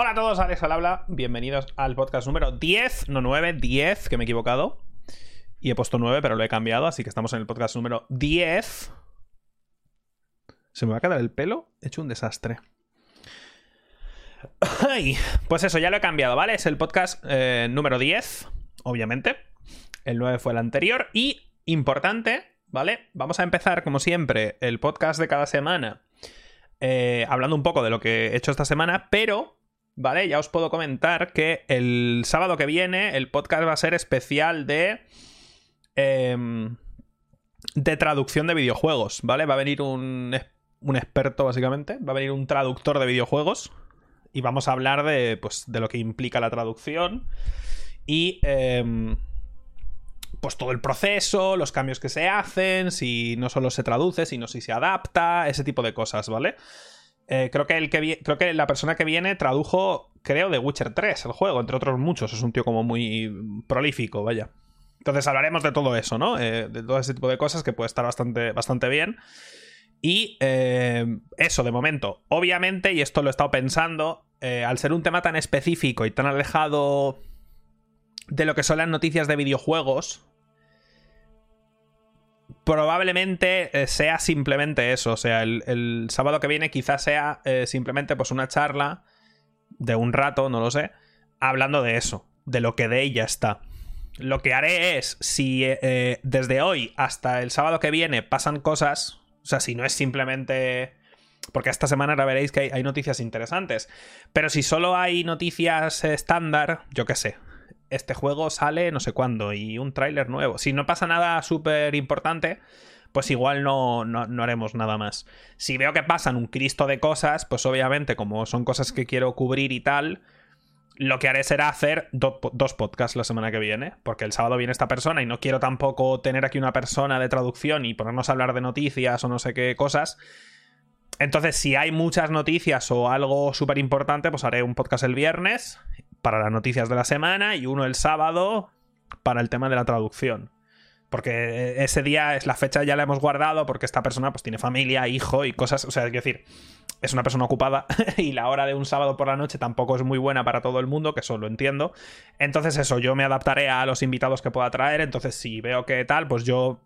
Hola a todos, Alex al habla. Bienvenidos al podcast número 10, no 9, 10, que me he equivocado. Y he puesto 9, pero lo he cambiado, así que estamos en el podcast número 10. ¿Se me va a quedar el pelo? He hecho un desastre. Ay, pues eso, ya lo he cambiado, ¿vale? Es el podcast eh, número 10, obviamente. El 9 fue el anterior. Y, importante, ¿vale? Vamos a empezar, como siempre, el podcast de cada semana. eh, hablando un poco de lo que he hecho esta semana, pero ¿vale? Ya os puedo comentar que el sábado que viene el podcast va a ser especial de... em, de traducción de videojuegos, ¿vale? Va a venir un, un experto, básicamente. Va a venir un traductor de videojuegos. Y vamos a hablar de, pues, de lo que implica la traducción. Y... em, pues todo el proceso, los cambios que se hacen, si no solo se traduce, sino si se adapta, ese tipo de cosas, ¿vale? Eh, creo, que el que creo que la persona que viene tradujo, creo, The Witcher 3, el juego, entre otros muchos. Es un tío como muy prolífico, vaya. Entonces hablaremos de todo eso, ¿no? Eh, de todo ese tipo de cosas que puede estar bastante, bastante bien. Y eh, eso, de momento. Obviamente, y esto lo he estado pensando, al ser un tema tan específico y tan alejado de lo que son las noticias de videojuegos, probablemente eh, sea simplemente eso. O sea, el, sábado que viene quizás sea eh, simplemente pues una charla de un rato, no lo sé, hablando de eso, de lo que de ella está. Lo que haré es, si eh, desde hoy hasta el sábado que viene pasan cosas, o sea, si no es simplemente... Porque esta semana ahora veréis que hay, noticias interesantes. Pero si solo hay noticias estándar, yo qué sé, este juego sale no sé cuándo y un tráiler nuevo. Si no pasa nada súper importante, pues igual no, no, no haremos nada más. Si veo que pasan un cristo de cosas, pues obviamente como son cosas que quiero cubrir y tal, lo que haré será hacer do- dos podcasts la semana que viene, porque el sábado viene esta persona y no quiero tampoco tener aquí una persona de traducción y ponernos a hablar de noticias o no sé qué cosas. Entonces, si hay muchas noticias o algo súper importante, pues haré un podcast el viernes para las noticias de la semana y uno el sábado para el tema de la traducción. Porque ese día es la fecha ya la hemos guardado porque esta persona pues tiene familia, hijo y cosas, o sea, es decir, es una persona ocupada y la hora de un sábado por la noche tampoco es muy buena para todo el mundo, que eso lo entiendo. Entonces eso, yo me adaptaré a los invitados que pueda traer, entonces si veo que tal, pues yo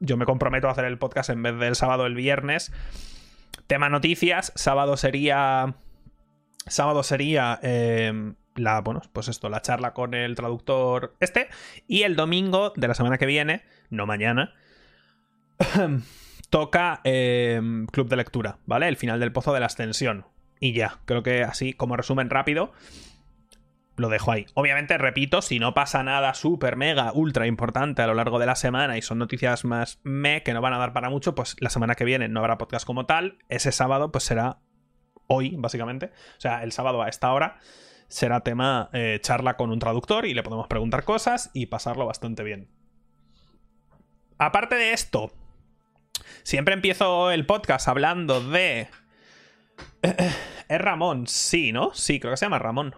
yo me comprometo a hacer el podcast en vez del sábado el viernes. Tema noticias, sábado sería sábado sería eh, la, bueno, pues esto, la charla con el traductor este. Y el domingo de la semana que viene, no mañana, toca eh, Club de Lectura, ¿vale? El final del Pozo de la Ascensión. Y ya, creo que así, como resumen rápido, lo dejo ahí. Obviamente, repito, si no pasa nada súper, mega, ultra importante a lo largo de la semana y son noticias más me que no van a dar para mucho, pues la semana que viene no habrá podcast como tal. Ese sábado, pues será hoy, básicamente. O sea, el sábado a esta hora será tema eh, charla con un traductor y le podemos preguntar cosas y pasarlo bastante bien. Aparte de esto, siempre empiezo el podcast hablando de... ¿Es Ramón? Sí, ¿no? Sí, creo que se llama Ramón.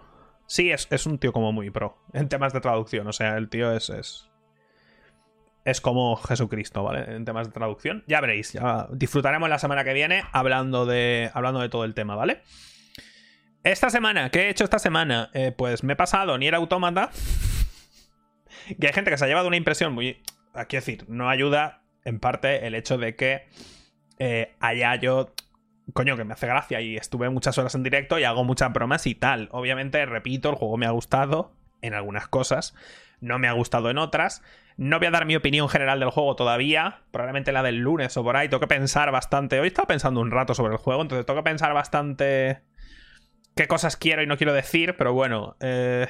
Sí, es, es un tío como muy pro en temas de traducción. O sea, el tío es, es. Es como Jesucristo, ¿vale? En temas de traducción. Ya veréis, ya disfrutaremos la semana que viene hablando de, hablando de todo el tema, ¿vale? Esta semana, ¿qué he hecho esta semana? Eh, pues me he pasado Nier Automata. que hay gente que se ha llevado una impresión muy. Quiero decir, no ayuda en parte el hecho de que eh, haya yo coño, que me hace gracia y estuve muchas horas en directo y hago muchas bromas y tal. Obviamente, repito, el juego me ha gustado en algunas cosas, no me ha gustado en otras. No voy a dar mi opinión general del juego todavía, probablemente la del lunes o por ahí. Tengo que pensar bastante. Hoy he estado pensando un rato sobre el juego, entonces tengo que pensar bastante qué cosas quiero y no quiero decir, pero bueno. eh,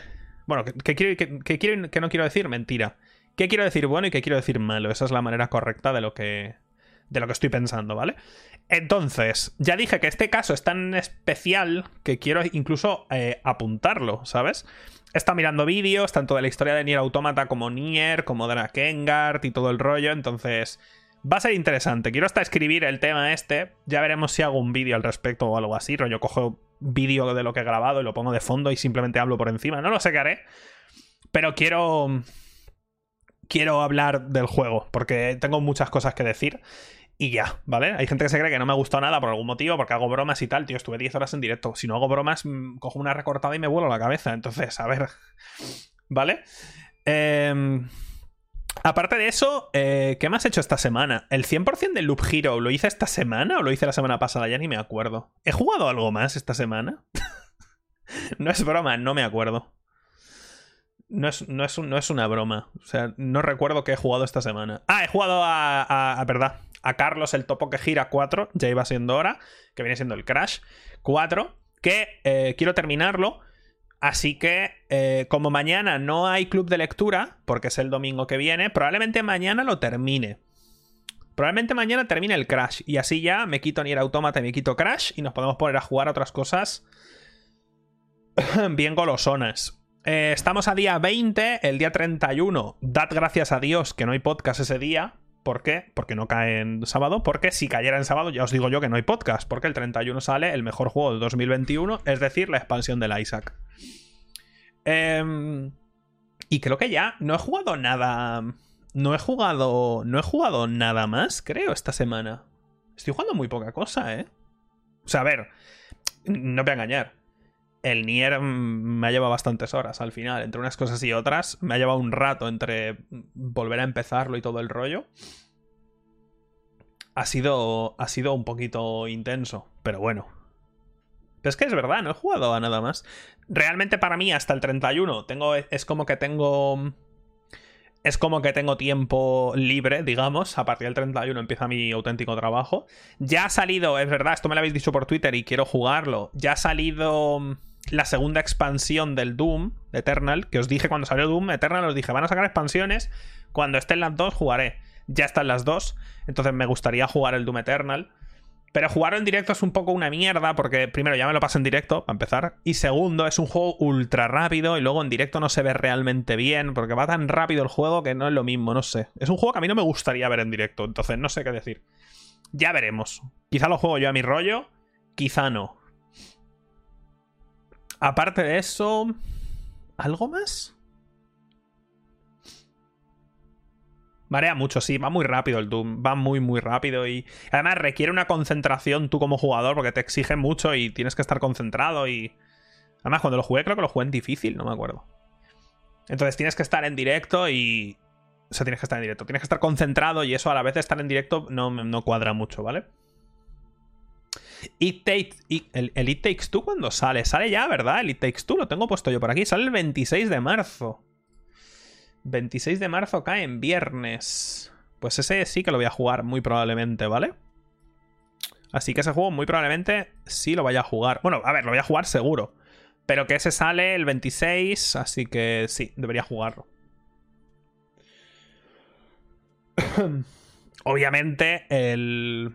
bueno, ¿qué quiero, qué, qué quiero y no quiero decir? Mentira. ¿Qué quiero decir bueno y qué quiero decir malo? Esa es la manera correcta de lo que, de lo que estoy pensando, ¿vale? Entonces, ya dije que este caso es tan especial que quiero incluso eh, apuntarlo, ¿sabes? Estado mirando vídeos, tanto de la historia de Nier Automata como Nier, como de Drakengard y todo el rollo, entonces va a ser interesante. Quiero hasta escribir el tema este, ya veremos si hago un vídeo al respecto o algo así, rollo cojo vídeo de lo que he grabado y lo pongo de fondo y simplemente hablo por encima, no lo sé qué haré, pero quiero quiero hablar del juego, porque tengo muchas cosas que decir. Y ya, ¿vale? Hay gente que se cree que no me ha gustado nada por algún motivo, porque hago bromas y tal. Tío, estuve 10 horas en directo. Si no hago bromas, mm, cojo una recortada y me vuelo la cabeza. Entonces, a ver. ¿Vale? Em, aparte de eso, eh, ¿qué me has hecho esta semana? ¿El 100% del Loop Hero lo hice esta semana o lo hice la semana pasada? Ya ni me acuerdo. ¿He jugado algo más esta semana? no es broma, no me acuerdo. No es, no, es una broma. O sea, no recuerdo que he jugado esta semana. Ah, he jugado a, a, verdad. A Carlos el topo que gira 4. Ya iba siendo hora. Que viene siendo el Crash 4. Que eh, quiero terminarlo. Así que, eh, como mañana no hay club de lectura, porque es el domingo que viene, probablemente mañana lo termine. Probablemente mañana termine el Crash. Y así ya me quito Nier Automata y me quito Crash. Y nos podemos poner a jugar otras cosas bien golosonas. Eh, estamos a día 20, el día 31. Dad gracias a Dios que no hay podcast ese día. ¿Por qué? Porque no cae en sábado. Porque si cayera en sábado, ya os digo yo que no hay podcast. Porque el 31 sale el mejor juego de 2021, es decir, la expansión del Isaac. Em, y creo que ya no he jugado nada. No he jugado. No he jugado nada más, creo, esta semana. Estoy jugando muy poca cosa, ¿eh? O sea, a ver. No voy a engañar el Nier me ha llevado bastantes horas al final, entre unas cosas y otras. Me ha llevado un rato entre volver a empezarlo y todo el rollo. Ha sido, ha sido un poquito intenso, pero bueno. Es que es verdad, no he jugado a nada más. Realmente para mí hasta el 31 tengo, es como que tengo... Es como que tengo tiempo libre, digamos. A partir del 31 empieza mi auténtico trabajo. Ya ha salido, es verdad, esto me lo habéis dicho por Twitter y quiero jugarlo. Ya ha salido la segunda expansión del Doom, Eternal, que os dije cuando salió Doom Eternal, os dije, van a sacar expansiones, cuando estén las dos jugaré. Ya están las dos, entonces me gustaría jugar el Doom Eternal. Pero jugarlo en directo es un poco una mierda, porque primero ya me lo paso en directo, para empezar. Y segundo, es un juego ultra rápido y luego en directo no se ve realmente bien, porque va tan rápido el juego que no es lo mismo, no sé. Es un juego que a mí no me gustaría ver en directo, entonces no sé qué decir. Ya veremos. Quizá lo juego yo a mi rollo, quizá no. Aparte de eso, ¿algo más? Marea mucho, sí, va muy rápido el Doom, va muy muy rápido y además requiere una concentración tú como jugador porque te exige mucho y tienes que estar concentrado y... Además cuando lo jugué creo que lo jugué en difícil, no me acuerdo. Entonces tienes que estar en directo y... O sea, tienes que estar en directo, tienes que estar concentrado y eso a la vez estar en directo no, no cuadra mucho, ¿vale? It Takes, el, el, It Takes Two cuando sale. Sale ya, ¿verdad? El It Takes Two lo tengo puesto yo por aquí. Sale el 26 de marzo. 26 de marzo cae en viernes. Pues ese sí que lo voy a jugar muy probablemente, ¿vale? Así que ese juego muy probablemente sí lo vaya a jugar. Bueno, a ver, lo voy a jugar seguro. Pero que ese sale el 26, así que sí, debería jugarlo. Obviamente, el,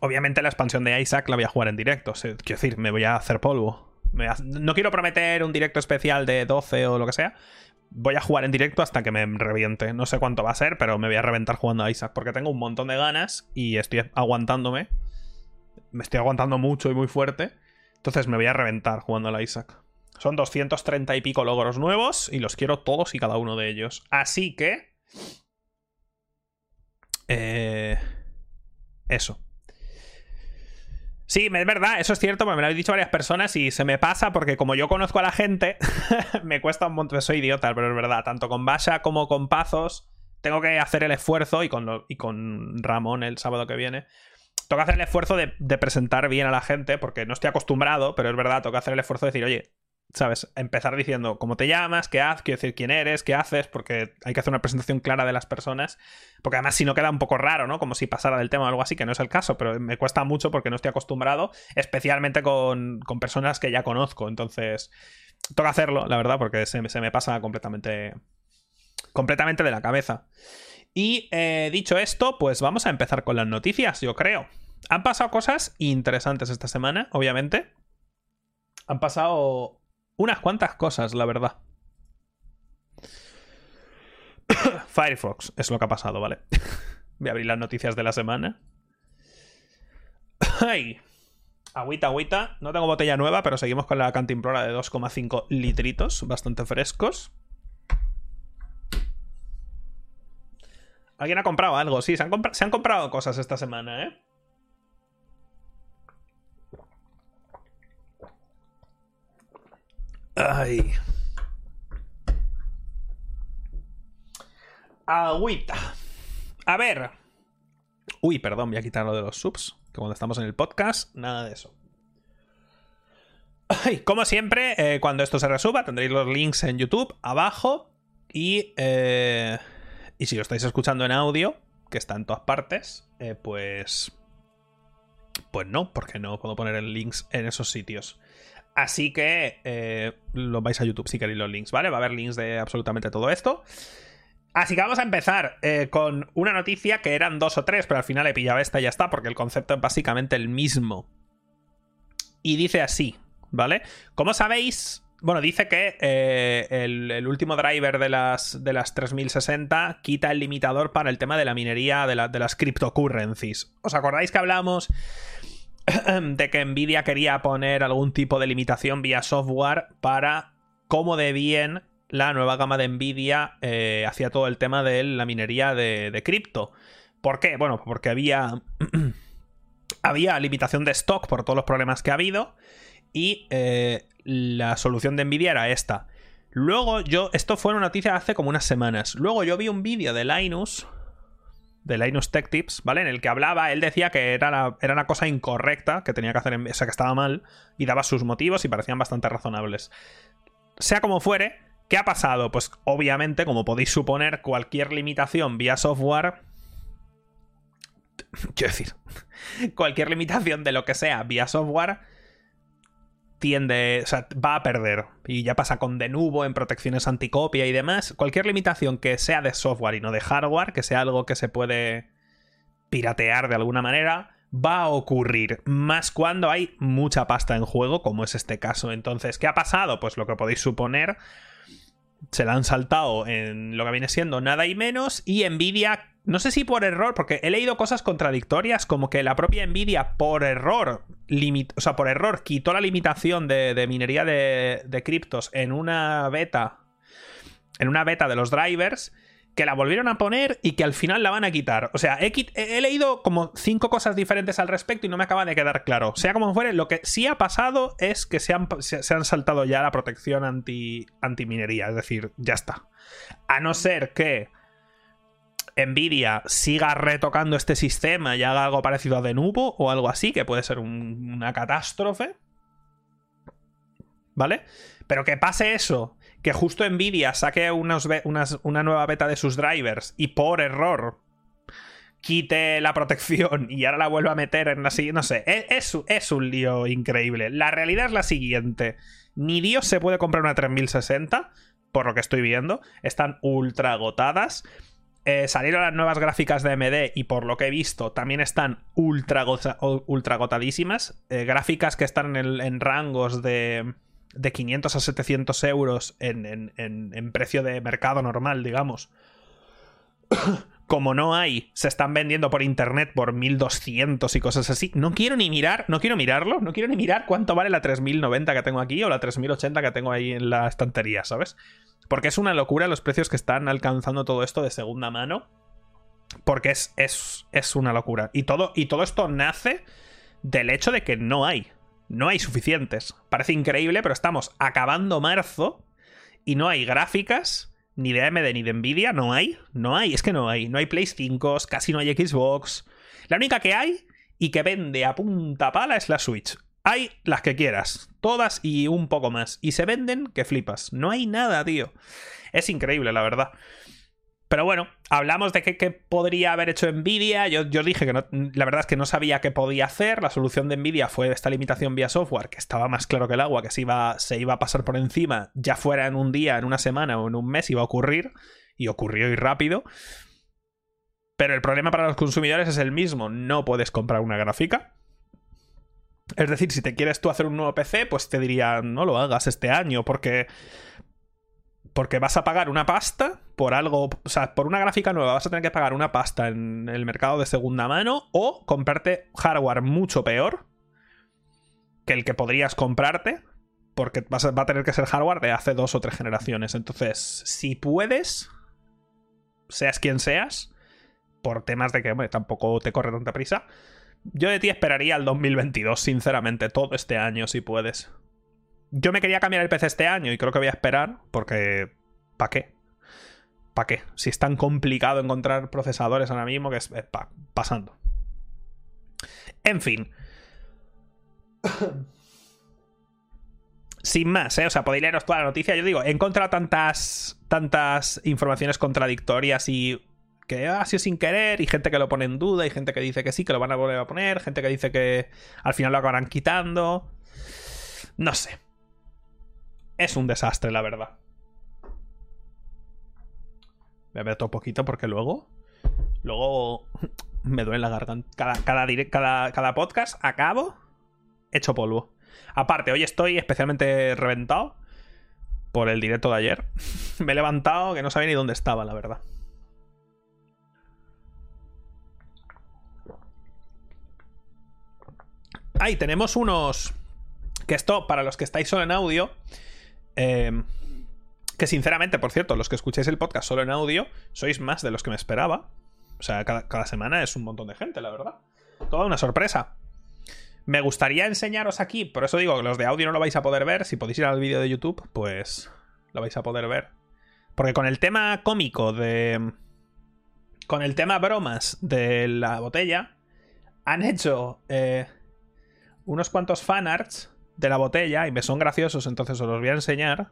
Obviamente la expansión de Isaac la voy a jugar en directo. quiero decir, me voy a hacer polvo. No quiero prometer un directo especial de 12 o lo que sea. Voy a jugar en directo hasta que me reviente. No sé cuánto va a ser, pero me voy a reventar jugando a Isaac. Porque tengo un montón de ganas y estoy aguantándome. Me estoy aguantando mucho y muy fuerte. Entonces me voy a reventar jugando a Isaac. Son 230 y pico logros nuevos y los quiero todos y cada uno de ellos. Así que... Eh... Eso. Sí, es verdad, eso es cierto, me lo habéis dicho varias personas y se me pasa porque como yo conozco a la gente, me cuesta un montón, soy idiota, pero es verdad, tanto con Basha como con Pazos, tengo que hacer el esfuerzo, y con, y con Ramón el sábado que viene, tengo que hacer el esfuerzo de, de, presentar bien a la gente, porque no estoy acostumbrado, pero es verdad, tengo que hacer el esfuerzo de decir, oye, ¿sabes? Empezar diciendo cómo te llamas, qué haces, quiero decir quién eres, qué haces, porque hay que hacer una presentación clara de las personas. Porque además, si no queda un poco raro, ¿no? Como si pasara del tema o algo así, que no es el caso, pero me cuesta mucho porque no estoy acostumbrado, especialmente con, con personas que ya conozco. Entonces, toca hacerlo, la verdad, porque se, se me pasa completamente. completamente de la cabeza. Y eh, dicho esto, pues vamos a empezar con las noticias, yo creo. Han pasado cosas interesantes esta semana, obviamente. Han pasado unas cuantas cosas, la verdad. Firefox es lo que ha pasado, ¿vale? Voy a abrir las noticias de la semana. ¡Ay! Agüita, agüita. No tengo botella nueva, pero seguimos con la cantimplora de 2,5 litritos, bastante frescos. ¿Alguien ha comprado algo? Sí, se han, se han comprado cosas esta semana, ¿eh? Ay. Agüita. A ver. Uy, perdón, voy a quitar lo de los subs. Que cuando estamos en el podcast, nada de eso. Ay, como siempre, eh, cuando esto se resuba, tendréis los links en YouTube abajo. Y, eh, y si lo estáis escuchando en audio, que está en todas partes, eh, pues. Pues no, porque no puedo poner el links en esos sitios. Así que eh, lo vais a YouTube si queréis los links, ¿vale? Va a haber links de absolutamente todo esto. Así que vamos a empezar eh, con una noticia que eran dos o tres, pero al final he pillado esta y ya está, porque el concepto es básicamente el mismo. Y dice así, ¿vale? Como sabéis, bueno, dice que eh, el, último driver de las, de las 3060 quita el limitador para el tema de la minería de, de las cryptocurrencies. ¿Os acordáis que hablamos de que Nvidia quería poner algún tipo de limitación vía software para cómo de bien la nueva gama de Nvidia eh, hacía todo el tema de la minería de, cripto. ¿Por qué? Bueno, porque había, había limitación de stock por todos los problemas que ha habido y eh, la solución de Nvidia era esta. Luego yo, esto fue una noticia hace como unas semanas. Luego yo vi un vídeo de Linus de Linus Tech Tips, ¿vale? En el que hablaba, él decía que era, era una cosa incorrecta que tenía que hacer, o sea, que estaba mal, y daba sus motivos y parecían bastante razonables. Sea como fuere, ¿qué ha pasado? Pues obviamente, como podéis suponer, cualquier limitación vía software... Quiero decir, cualquier limitación de lo que sea vía software tiende, o sea, va a perder. Y ya pasa con Denuvo en protecciones anticopia y demás. Cualquier limitación que sea de software y no de hardware, que sea algo que se puede piratear de alguna manera, va a ocurrir. Más cuando hay mucha pasta en juego, como es este caso. Entonces, ¿qué ha pasado? Pues lo que podéis suponer. Se la han saltado en lo que viene siendo nada y menos. Y Nvidia no sé si por error, porque he leído cosas contradictorias, como que la propia Nvidia por error, o sea, por error quitó la limitación de, minería de, de, criptos en una beta, en una beta de los drivers, que la volvieron a poner y que al final la van a quitar. O sea, he, leído como cinco cosas diferentes al respecto y no me acaba de quedar claro. Sea como fuere, lo que sí ha pasado es que se han, saltado ya la protección anti, anti minería, es decir, ya está. A no ser que Nvidia siga retocando este sistema y haga algo parecido a Denuvo o algo así, que puede ser una catástrofe. ¿Vale? Pero que pase eso, que justo Nvidia saque una nueva beta de sus drivers y por error quite la protección y ahora la vuelva a meter en la siguiente. No sé, e, es, es, un lío increíble. La realidad es la siguiente: ni Dios se puede comprar una 3060, por lo que estoy viendo. Están ultra agotadas. Eh, salieron las nuevas gráficas de AMD y por lo que he visto también están ultra, ultra agotadísimas. Eh, gráficas que están en, rangos de, de, 500 a 700 euros en, en, precio de mercado normal, digamos. Como no hay, se están vendiendo por internet por 1200 y cosas así. No quiero ni mirar, no quiero mirarlo, no quiero ni mirar cuánto vale la 3090 que tengo aquí o la 3080 que tengo ahí en la estantería, ¿sabes? Porque es una locura los precios que están alcanzando todo esto de segunda mano. Porque es, es, es una locura. Y todo, y todo esto nace del hecho de que no hay. No hay suficientes. Parece increíble, pero estamos acabando marzo y no hay gráficas ni de AMD ni de Nvidia. No hay. No hay. Es que no hay. No hay Play 5, casi no hay Xbox. La única que hay y que vende a punta pala es la Switch. Hay las que quieras, todas y un poco más. Y se venden que flipas. No hay nada, tío. Es increíble, la verdad. Pero bueno, hablamos de qué, podría haber hecho Nvidia. Yo, dije que la verdad es que no sabía qué podía hacer. La solución de Nvidia fue esta limitación vía software, que estaba más claro que el agua, que se iba, se iba a pasar por encima, ya fuera en un día, en una semana o en un mes, iba a ocurrir. Y ocurrió y rápido. Pero el problema para los consumidores es el mismo. No puedes comprar una gráfica es decir, si te quieres tú hacer un nuevo PC, pues te diría, no lo hagas este año, porque. Porque vas a pagar una pasta por algo. O sea, por una gráfica nueva vas a tener que pagar una pasta en el mercado de segunda mano o comprarte hardware mucho peor que el que podrías comprarte. Porque vas a, va a tener que ser hardware de hace dos o tres generaciones. Entonces, si puedes, seas quien seas, por temas de que, tampoco te corre tanta prisa. Yo de ti esperaría al 2022, sinceramente, todo este año, si puedes. Yo me quería cambiar el PC este año y creo que voy a esperar, porque. ¿Para qué? ¿Para qué? Si es tan complicado encontrar procesadores ahora mismo que es, pasando. En fin. Sin más, ¿eh? O sea, podéis leeros toda la noticia. Yo digo, he encontrado tantas, tantas informaciones contradictorias y que ha sido sin querer, y gente que lo pone en duda, y gente que dice que sí, que lo van a volver a poner, gente que dice que al final lo acabarán quitando. No sé. Es un desastre, la verdad. A ver todo poquito porque luego. Luego me duele la garganta. Cada, cada, cada podcast acabo hecho polvo. Aparte, hoy estoy especialmente reventado por el directo de ayer. Me he levantado que no sabía ni dónde estaba, la verdad. Ahí tenemos unos. Que esto, para los que estáis solo en audio. Em, que sinceramente, por cierto, los que escucháis el podcast solo en audio, sois más de los que me esperaba. O sea, cada, semana es un montón de gente, la verdad. Toda una sorpresa. Me gustaría enseñaros aquí, por eso digo que los de audio no lo vais a poder ver. Si podéis ir al vídeo de YouTube, pues lo vais a poder ver. Porque con el tema cómico de. Con el tema bromas de la botella, han hecho eh, unos cuantos fanarts de la botella y me son graciosos, entonces os los voy a enseñar.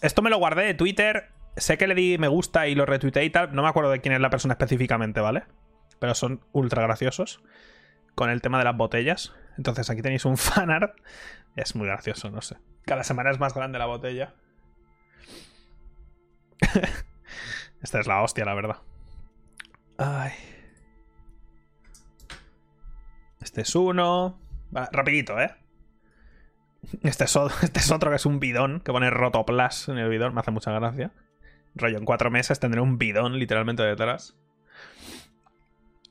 Esto me lo guardé de Twitter. Sé que le di me gusta y lo retuiteé y tal. No me acuerdo de quién es la persona específicamente, ¿vale? Pero son ultra graciosos con el tema de las botellas. Entonces aquí tenéis un fanart. Es muy gracioso, no sé. Cada semana es más grande la botella. Esta es la hostia, la verdad. Ay. Este es uno. rapidito, ¿eh? Este es, otro, este es, otro, que es un bidón, que pone Rotoplas en el bidón, me hace mucha gracia. Rollo, en cuatro meses tendré un bidón literalmente detrás.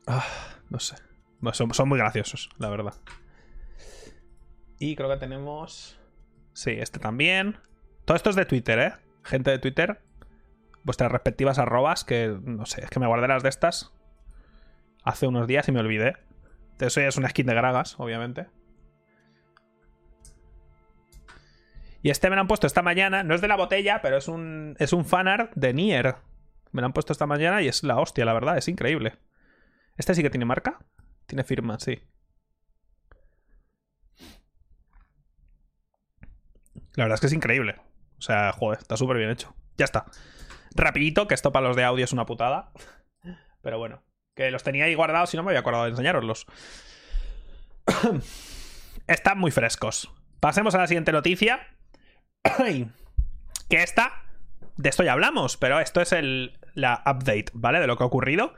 Ah, no sé. Son, muy graciosos, la verdad. Y creo que tenemos. Sí, este también. Todo esto es de Twitter, ¿eh? Gente de Twitter. Vuestras respectivas arrobas, que no sé, es que me guardé las de estas hace unos días y me olvidé. Eso ya es una skin de Gragas, obviamente. Y este me lo han puesto esta mañana. No es de la botella, pero es un, es un fanart de Nier. Me lo han puesto esta mañana y es la hostia, la verdad. Es increíble. ¿Este sí que tiene marca? Tiene firma, sí. La verdad es que es increíble. O sea, joder, está súper bien hecho. Ya está. Rapidito, que esto para los de audio es una putada. Pero bueno, que los tenía ahí guardados y no me había acordado de enseñaroslos. Están muy frescos. Pasemos a la siguiente noticia. que esta, de esto ya hablamos, pero esto es el, la update, ¿vale? De lo que ha ocurrido.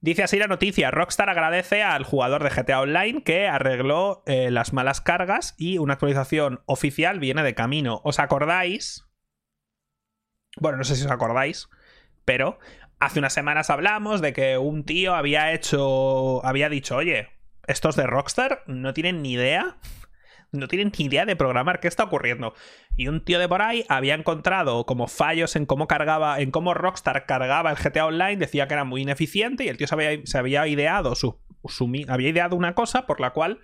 Dice así la noticia, Rockstar agradece al jugador de GTA Online que arregló eh, las malas cargas y una actualización oficial viene de camino. ¿Os acordáis? Bueno, no sé si os acordáis, pero hace unas semanas hablamos de que un tío había hecho, había dicho, oye, estos de Rockstar no tienen ni idea no tienen ni idea de programar qué está ocurriendo. Y un tío de por ahí había encontrado como fallos en cómo cargaba, en cómo Rockstar cargaba el GTA Online, decía que era muy ineficiente y el tío se había, se había ideado su, había ideado una cosa por la cual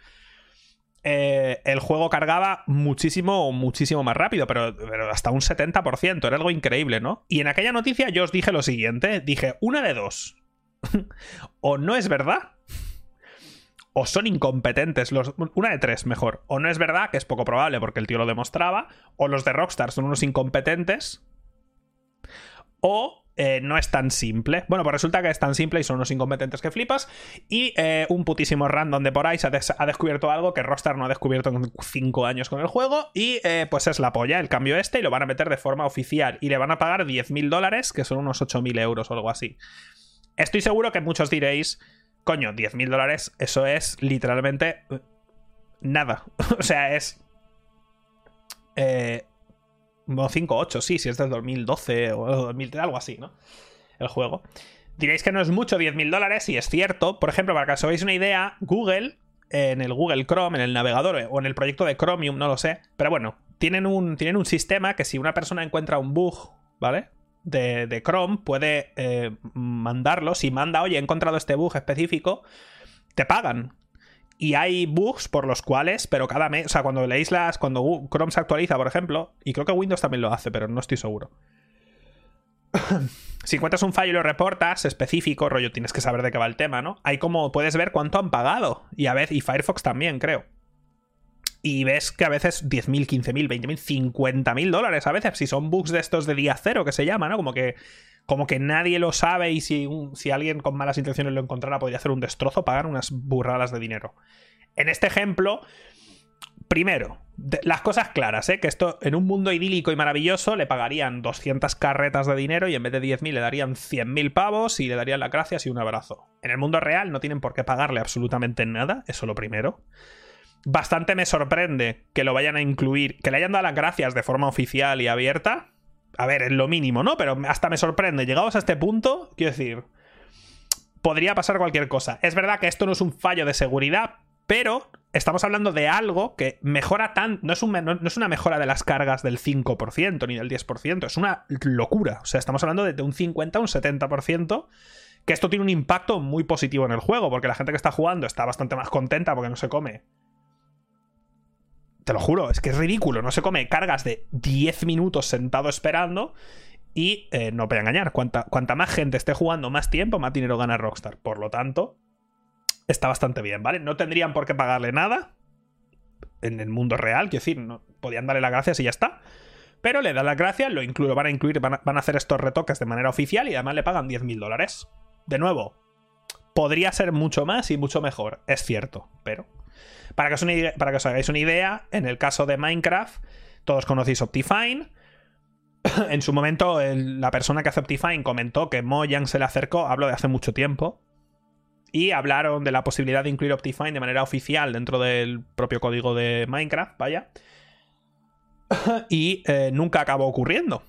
eh, el juego cargaba muchísimo, muchísimo más rápido, pero, pero, hasta un 70%, era algo increíble, ¿no? Y en aquella noticia yo os dije lo siguiente, dije, una de dos, o no es verdad, o son incompetentes, los, una de tres mejor, o no es verdad, que es poco probable porque el tío lo demostraba, o los de Rockstar son unos incompetentes, o eh, no es tan simple. Bueno, pues resulta que es tan simple y son unos incompetentes que flipas, y eh, un putísimo random de por ahí se ha, descubierto algo que Rockstar no ha descubierto en 5 años con el juego, y eh, pues es la polla, el cambio este, y lo van a meter de forma oficial, y le van a pagar 10.000 dólares, que son unos 8.000 euros o algo así. Estoy seguro que muchos diréis Coño, 10.000 dólares, eso es literalmente eh, nada. o sea, es... Eh, 5 8, sí, si es del 2012 o 2013, algo así, ¿no? El juego. Diréis que no es mucho 10.000 dólares, y es cierto. Por ejemplo, para que os hagáis una idea, Google, en el Google Chrome, en el navegador o en el proyecto de Chromium, no lo sé. Pero bueno, tienen un, tienen un sistema que si una persona encuentra un bug, ¿vale? De, Chrome puede eh, mandarlo. Si manda, oye, he encontrado este bug específico, te pagan. Y hay bugs por los cuales, pero cada mes, o sea, cuando leéis las, cuando Chrome se actualiza, por ejemplo, y creo que Windows también lo hace, pero no estoy seguro. si encuentras un fallo y lo reportas específico, rollo, tienes que saber de qué va el tema, ¿no? Hay como puedes ver cuánto han pagado. Y a veces, y Firefox también, creo. Y ves que a veces 10.000, 15.000, 20.000, 50.000 dólares a veces, si son bugs de estos de día cero que se llama, ¿no? Como que, como que nadie lo sabe y si, si alguien con malas intenciones lo encontrara podría hacer un destrozo, pagar unas burradas de dinero. En este ejemplo, primero, las cosas claras, ¿eh? Que esto en un mundo idílico y maravilloso le pagarían 200 carretas de dinero y en vez de 10.000 le darían 100.000 pavos y le darían las gracias y un abrazo. En el mundo real no tienen por qué pagarle absolutamente nada, eso lo primero bastante me sorprende que lo vayan a incluir, que le hayan dado las gracias de forma oficial y abierta. A ver, es lo mínimo, ¿no? Pero hasta me sorprende. Llegados a este punto, quiero decir, podría pasar cualquier cosa. Es verdad que esto no es un fallo de seguridad, pero estamos hablando de algo que mejora tan. No es, no es una mejora de las cargas del 5% ni del 10%, es una locura. O sea, estamos hablando de un 50 a un 70%. Que esto tiene un impacto muy positivo en el juego, porque la gente que está jugando está bastante más contenta porque no se come te lo juro, es que es ridículo. No se come cargas de 10 minutos sentado esperando. Y eh, no voy a engañar, cuanta, cuanta más gente esté jugando más tiempo, más dinero gana Rockstar. Por lo tanto, está bastante bien, ¿vale? No tendrían por qué pagarle nada en el mundo real, quiero decir, no, podían darle las gracias y ya está. Pero le dan las gracias, lo incluyo, van a incluir, van a, van a hacer estos retoques de manera oficial y además le pagan 10.000 dólares. De nuevo, podría ser mucho más y mucho mejor, es cierto, pero para que, os hagáis una idea, en el caso de Minecraft, todos conocéis Optifine. en su momento, la persona que hace Optifine comentó que Mojang se le acercó, hablo de hace mucho tiempo, y hablaron de la posibilidad de incluir Optifine de manera oficial dentro del propio código de Minecraft, vaya. y eh, nunca acabó ocurriendo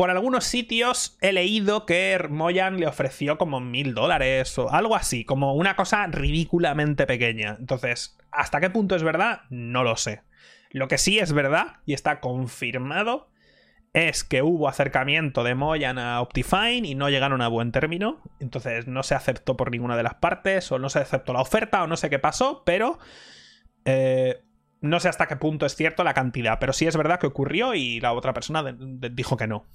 por algunos sitios he leído que Moyan le ofreció como mil dólares o algo así, como una cosa ridículamente pequeña. Entonces, ¿hasta qué punto es verdad? No lo sé. Lo que sí es verdad, y está confirmado, es que hubo acercamiento de Moyan a Optifine y no llegaron a buen término. Entonces no se aceptó por ninguna de las partes, o no se aceptó la oferta, o no sé qué pasó, pero... Eh, no sé hasta qué punto es cierto la cantidad, pero sí es verdad que ocurrió y la otra persona dijo que no.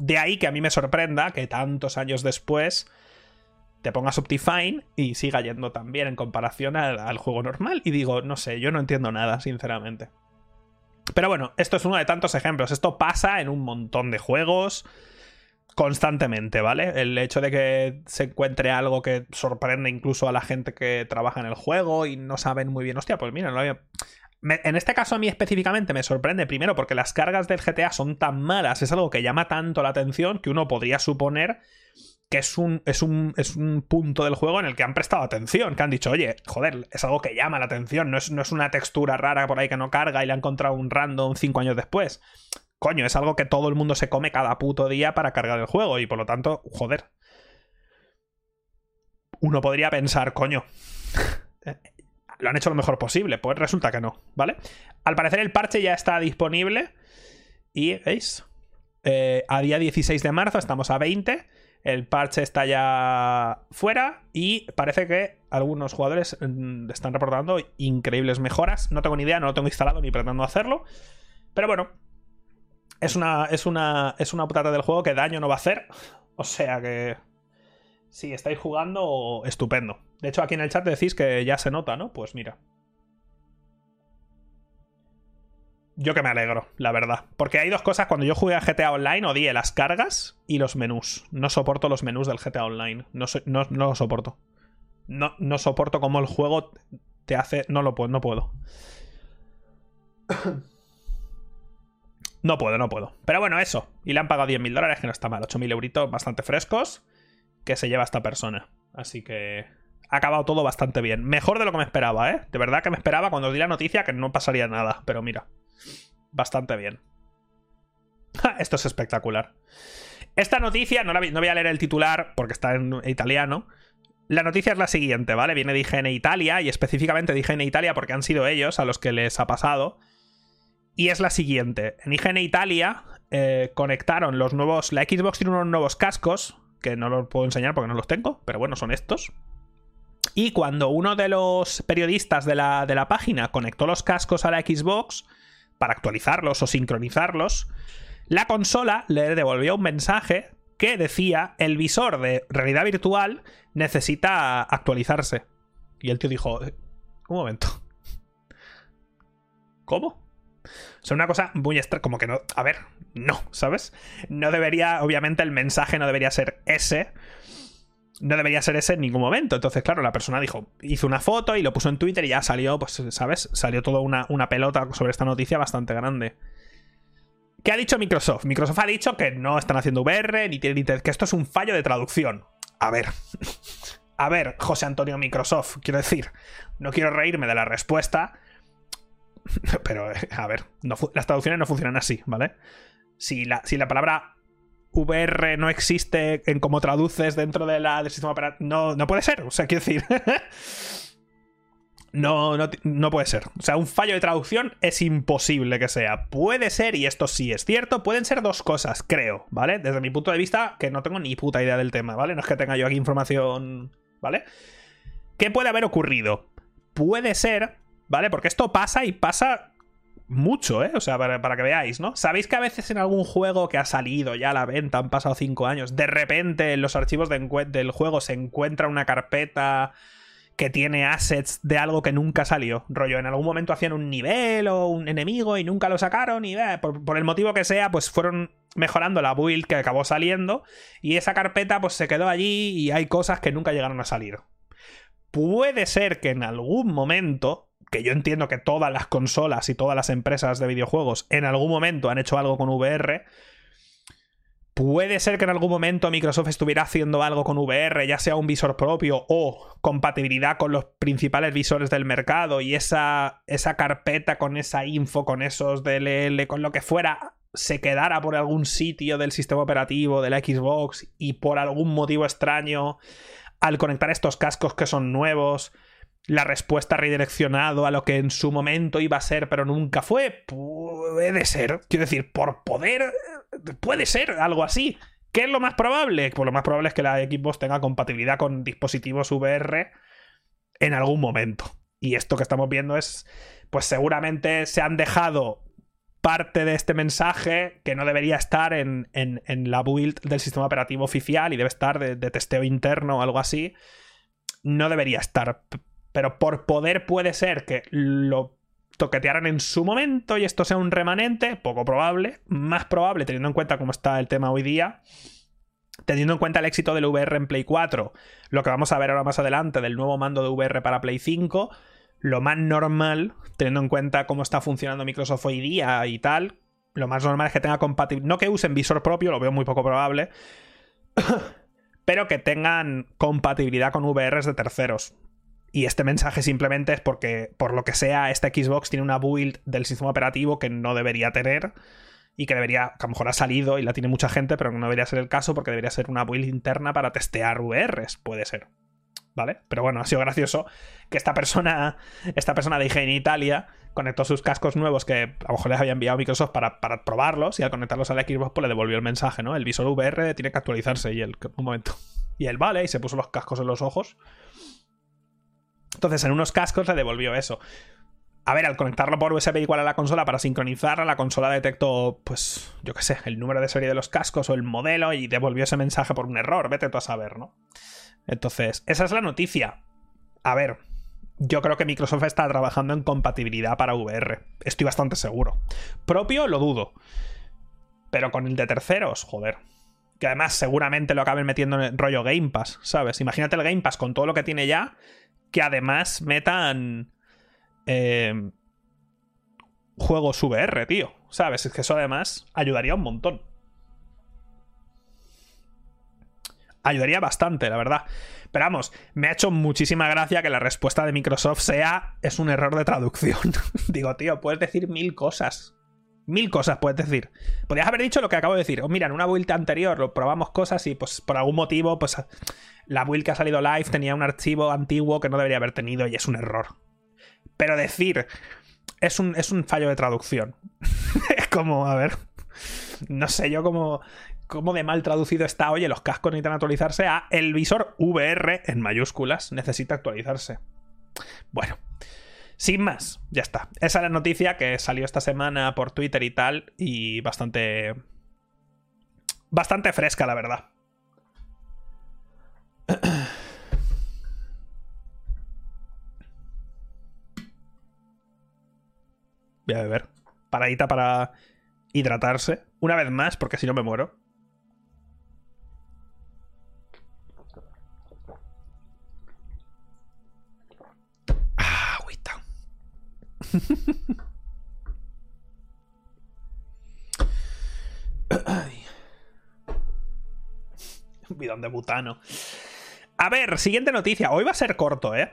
De ahí que a mí me sorprenda que tantos años después te pongas Optifine y siga yendo tan bien en comparación al, juego normal. Y digo, no sé, yo no entiendo nada, sinceramente. Pero bueno, esto es uno de tantos ejemplos. Esto pasa en un montón de juegos constantemente, ¿vale? El hecho de que se encuentre algo que sorprende incluso a la gente que trabaja en el juego y no saben muy bien, hostia, pues mira, no había en este caso a mí específicamente me sorprende primero porque las cargas del GTA son tan malas, es algo que llama tanto la atención que uno podría suponer que es un, es un, es un punto del juego en el que han prestado atención, que han dicho, oye, joder, es algo que llama la atención, no es, no es una textura rara por ahí que no carga y le ha encontrado un random cinco años después. Coño, es algo que todo el mundo se come cada puto día para cargar el juego y por lo tanto, joder. Uno podría pensar, coño, lo han hecho lo mejor posible. Pues resulta que no, ¿vale? Al parecer el parche ya está disponible. Y, ¿veis? Eh, a día 16 de marzo, estamos a 20. El parche está ya fuera y parece que algunos jugadores mm, están reportando increíbles mejoras. No tengo ni idea, no lo tengo instalado ni pretendo hacerlo. Pero bueno, es una, es una, es una putata del juego que daño no va a hacer. O sea que si estáis jugando, estupendo. De hecho, aquí en el chat decís que ya se nota, ¿no? Pues mira. Yo que me alegro, la verdad. Porque hay dos cosas. Cuando yo jugué a GTA Online, odié las cargas y los menús. No soporto los menús del GTA Online. No, lo soporto. No, no soporto cómo el juego te hace. No lo puedo, no puedo. No puedo, no puedo. Pero bueno, eso. Y le han pagado 10.000 dólares, que no está mal. 8.000 euritos bastante frescos que se lleva esta persona. Así que ha acabado todo bastante bien. Mejor de lo que me esperaba, ¿eh? De verdad que me esperaba cuando os di la noticia que no pasaría nada. Pero mira, bastante bien. Esto es espectacular. Esta noticia, no, la, no voy a leer el titular porque está en italiano. La noticia es la siguiente, ¿vale? Viene de IGN Italia y específicamente de IGN Italia porque han sido ellos a los que les ha pasado. Y es la siguiente. En IGN Italia eh, conectaron los nuevos... La Xbox tiene unos nuevos cascos, que no los puedo enseñar porque no los tengo, pero bueno, son estos. Y cuando uno de los periodistas de la, de la página conectó los cascos a la Xbox para actualizarlos o sincronizarlos, la consola le devolvió un mensaje que decía el visor de realidad virtual necesita actualizarse. Y el tío dijo, eh, un momento. ¿Cómo? O sea, una cosa muy extra, como que no. A ver, no, ¿sabes? No debería, obviamente, el mensaje no debería ser ese. No debería ser ese en ningún momento. Entonces, claro, la persona dijo, hizo una foto y lo puso en Twitter y ya salió, pues, ¿sabes? Salió toda una, una pelota sobre esta noticia bastante grande. ¿Qué ha dicho Microsoft? Microsoft ha dicho que no están haciendo VR, ni tienen que esto es un fallo de traducción. A ver. A ver, José Antonio Microsoft, quiero decir, no quiero reírme de la respuesta, pero, a ver, las traducciones no funcionan así, ¿vale? Si la, si la palabra VR no existe en cómo traduces dentro de la, del sistema operativo, no, no puede ser, o sea, quiero decir... No, no, puede ser. O sea, un fallo de traducción es imposible que sea. Puede ser, y esto sí es cierto, pueden ser dos cosas, creo, ¿vale? Desde mi punto de vista, que no tengo ni puta idea del tema, ¿vale? No es que tenga yo aquí información, ¿vale? ¿Qué puede haber ocurrido? Puede ser, ¿vale? Porque esto pasa y pasa mucho, ¿eh? O sea, para, que veáis, ¿no? ¿Sabéis que a veces en algún juego que ha salido ya a la venta, han pasado cinco años, de repente en los archivos del juego se encuentra una carpeta que tiene assets de algo que nunca salió. Rollo, en algún momento hacían un nivel o un enemigo y nunca lo sacaron y eh, por, el motivo que sea, pues fueron mejorando la build que acabó saliendo y esa carpeta pues se quedó allí y hay cosas que nunca llegaron a salir. Puede ser que en algún momento, que yo entiendo que todas las consolas y todas las empresas de videojuegos en algún momento han hecho algo con VR, Puede ser que en algún momento Microsoft estuviera haciendo algo con VR, ya sea un visor propio o compatibilidad con los principales visores del mercado y esa, esa carpeta con esa info, con esos DLL, con lo que fuera, se quedara por algún sitio del sistema operativo de la Xbox y por algún motivo extraño, al conectar estos cascos que son nuevos, la respuesta redireccionado a lo que en su momento iba a ser, pero nunca fue. Puede ser. Quiero decir, por poder, puede ser algo así. ¿Qué es lo más probable? Pues lo más probable es que la Xbox tenga compatibilidad con dispositivos VR en algún momento. Y esto que estamos viendo es, pues seguramente se han dejado parte de este mensaje que no debería estar en, la build del sistema operativo oficial y debe estar de, de testeo interno o algo así. No debería estar pero por poder puede ser que lo toquetearan en su momento y esto sea un remanente, poco probable, más probable teniendo en cuenta cómo está el tema hoy día, teniendo en cuenta el éxito del VR en Play 4, lo que vamos a ver ahora más adelante del nuevo mando de VR para Play 5, lo más normal, teniendo en cuenta cómo está funcionando Microsoft hoy día y tal, lo más normal es que tenga compatibilidad, no que usen visor propio, lo veo muy poco probable, pero que tengan compatibilidad con VRs de terceros. Y este mensaje simplemente es porque, por lo que sea, esta Xbox tiene una build del sistema operativo que no debería tener y que debería, que a lo mejor ha salido y la tiene mucha gente, pero no debería ser el caso porque debería ser una build interna para testear VRs, puede ser. ¿Vale? Pero bueno, ha sido gracioso que esta persona, esta persona de IGN Italia conectó sus cascos nuevos que a lo mejor les había enviado Microsoft para, para probarlos y al conectarlos a la Xbox pues le devolvió el mensaje, ¿no? El visor VR tiene que actualizarse y él, un momento. Y él, vale, y se puso los cascos en los ojos entonces, en unos cascos le devolvió eso. A ver, al conectarlo por USB igual a la consola para sincronizarla, la consola detectó, pues, yo qué sé, el número de serie de los cascos o el modelo y devolvió ese mensaje por un error. Vete tú a saber, ¿no? Entonces, esa es la noticia. A ver, yo creo que Microsoft está trabajando en compatibilidad para VR. Estoy bastante seguro. Propio lo dudo. Pero con el de terceros, joder. Que además seguramente lo acaben metiendo en el rollo Game Pass, ¿sabes? Imagínate el Game Pass con todo lo que tiene ya que además metan eh, juegos VR, tío. ¿Sabes? Es que eso además ayudaría un montón. Ayudaría bastante, la verdad. Pero vamos, me ha hecho muchísima gracia que la respuesta de Microsoft sea es un error de traducción. Digo, tío, puedes decir mil cosas. Mil cosas puedes decir. Podrías haber dicho lo que acabo de decir. O mira, en una build anterior lo probamos cosas y pues por algún motivo, pues la build que ha salido live tenía un archivo antiguo que no debería haber tenido y es un error. Pero decir, es un, es un fallo de traducción. como, a ver. No sé yo cómo, cómo de mal traducido está. Oye, los cascos necesitan actualizarse a el visor VR en mayúsculas. Necesita actualizarse. Bueno. Sin más, ya está. Esa es la noticia que salió esta semana por Twitter y tal. Y bastante. Bastante fresca, la verdad. Voy a beber. Paradita para hidratarse. Una vez más, porque si no me muero. Un bidón de butano. A ver, siguiente noticia. Hoy va a ser corto, ¿eh?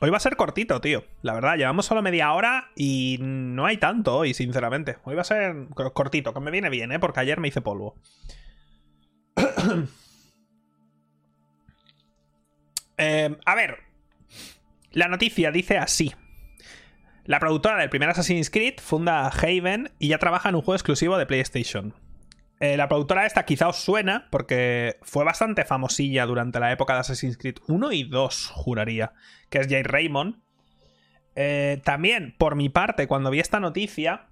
Hoy va a ser cortito, tío. La verdad, llevamos solo media hora y no hay tanto hoy, sinceramente. Hoy va a ser cortito, que me viene bien, ¿eh? Porque ayer me hice polvo. eh, a ver. La noticia dice así. La productora del primer Assassin's Creed funda Haven y ya trabaja en un juego exclusivo de PlayStation. Eh, la productora esta quizá os suena porque fue bastante famosilla durante la época de Assassin's Creed 1 y 2, juraría, que es Jay Raymond. Eh, también, por mi parte, cuando vi esta noticia,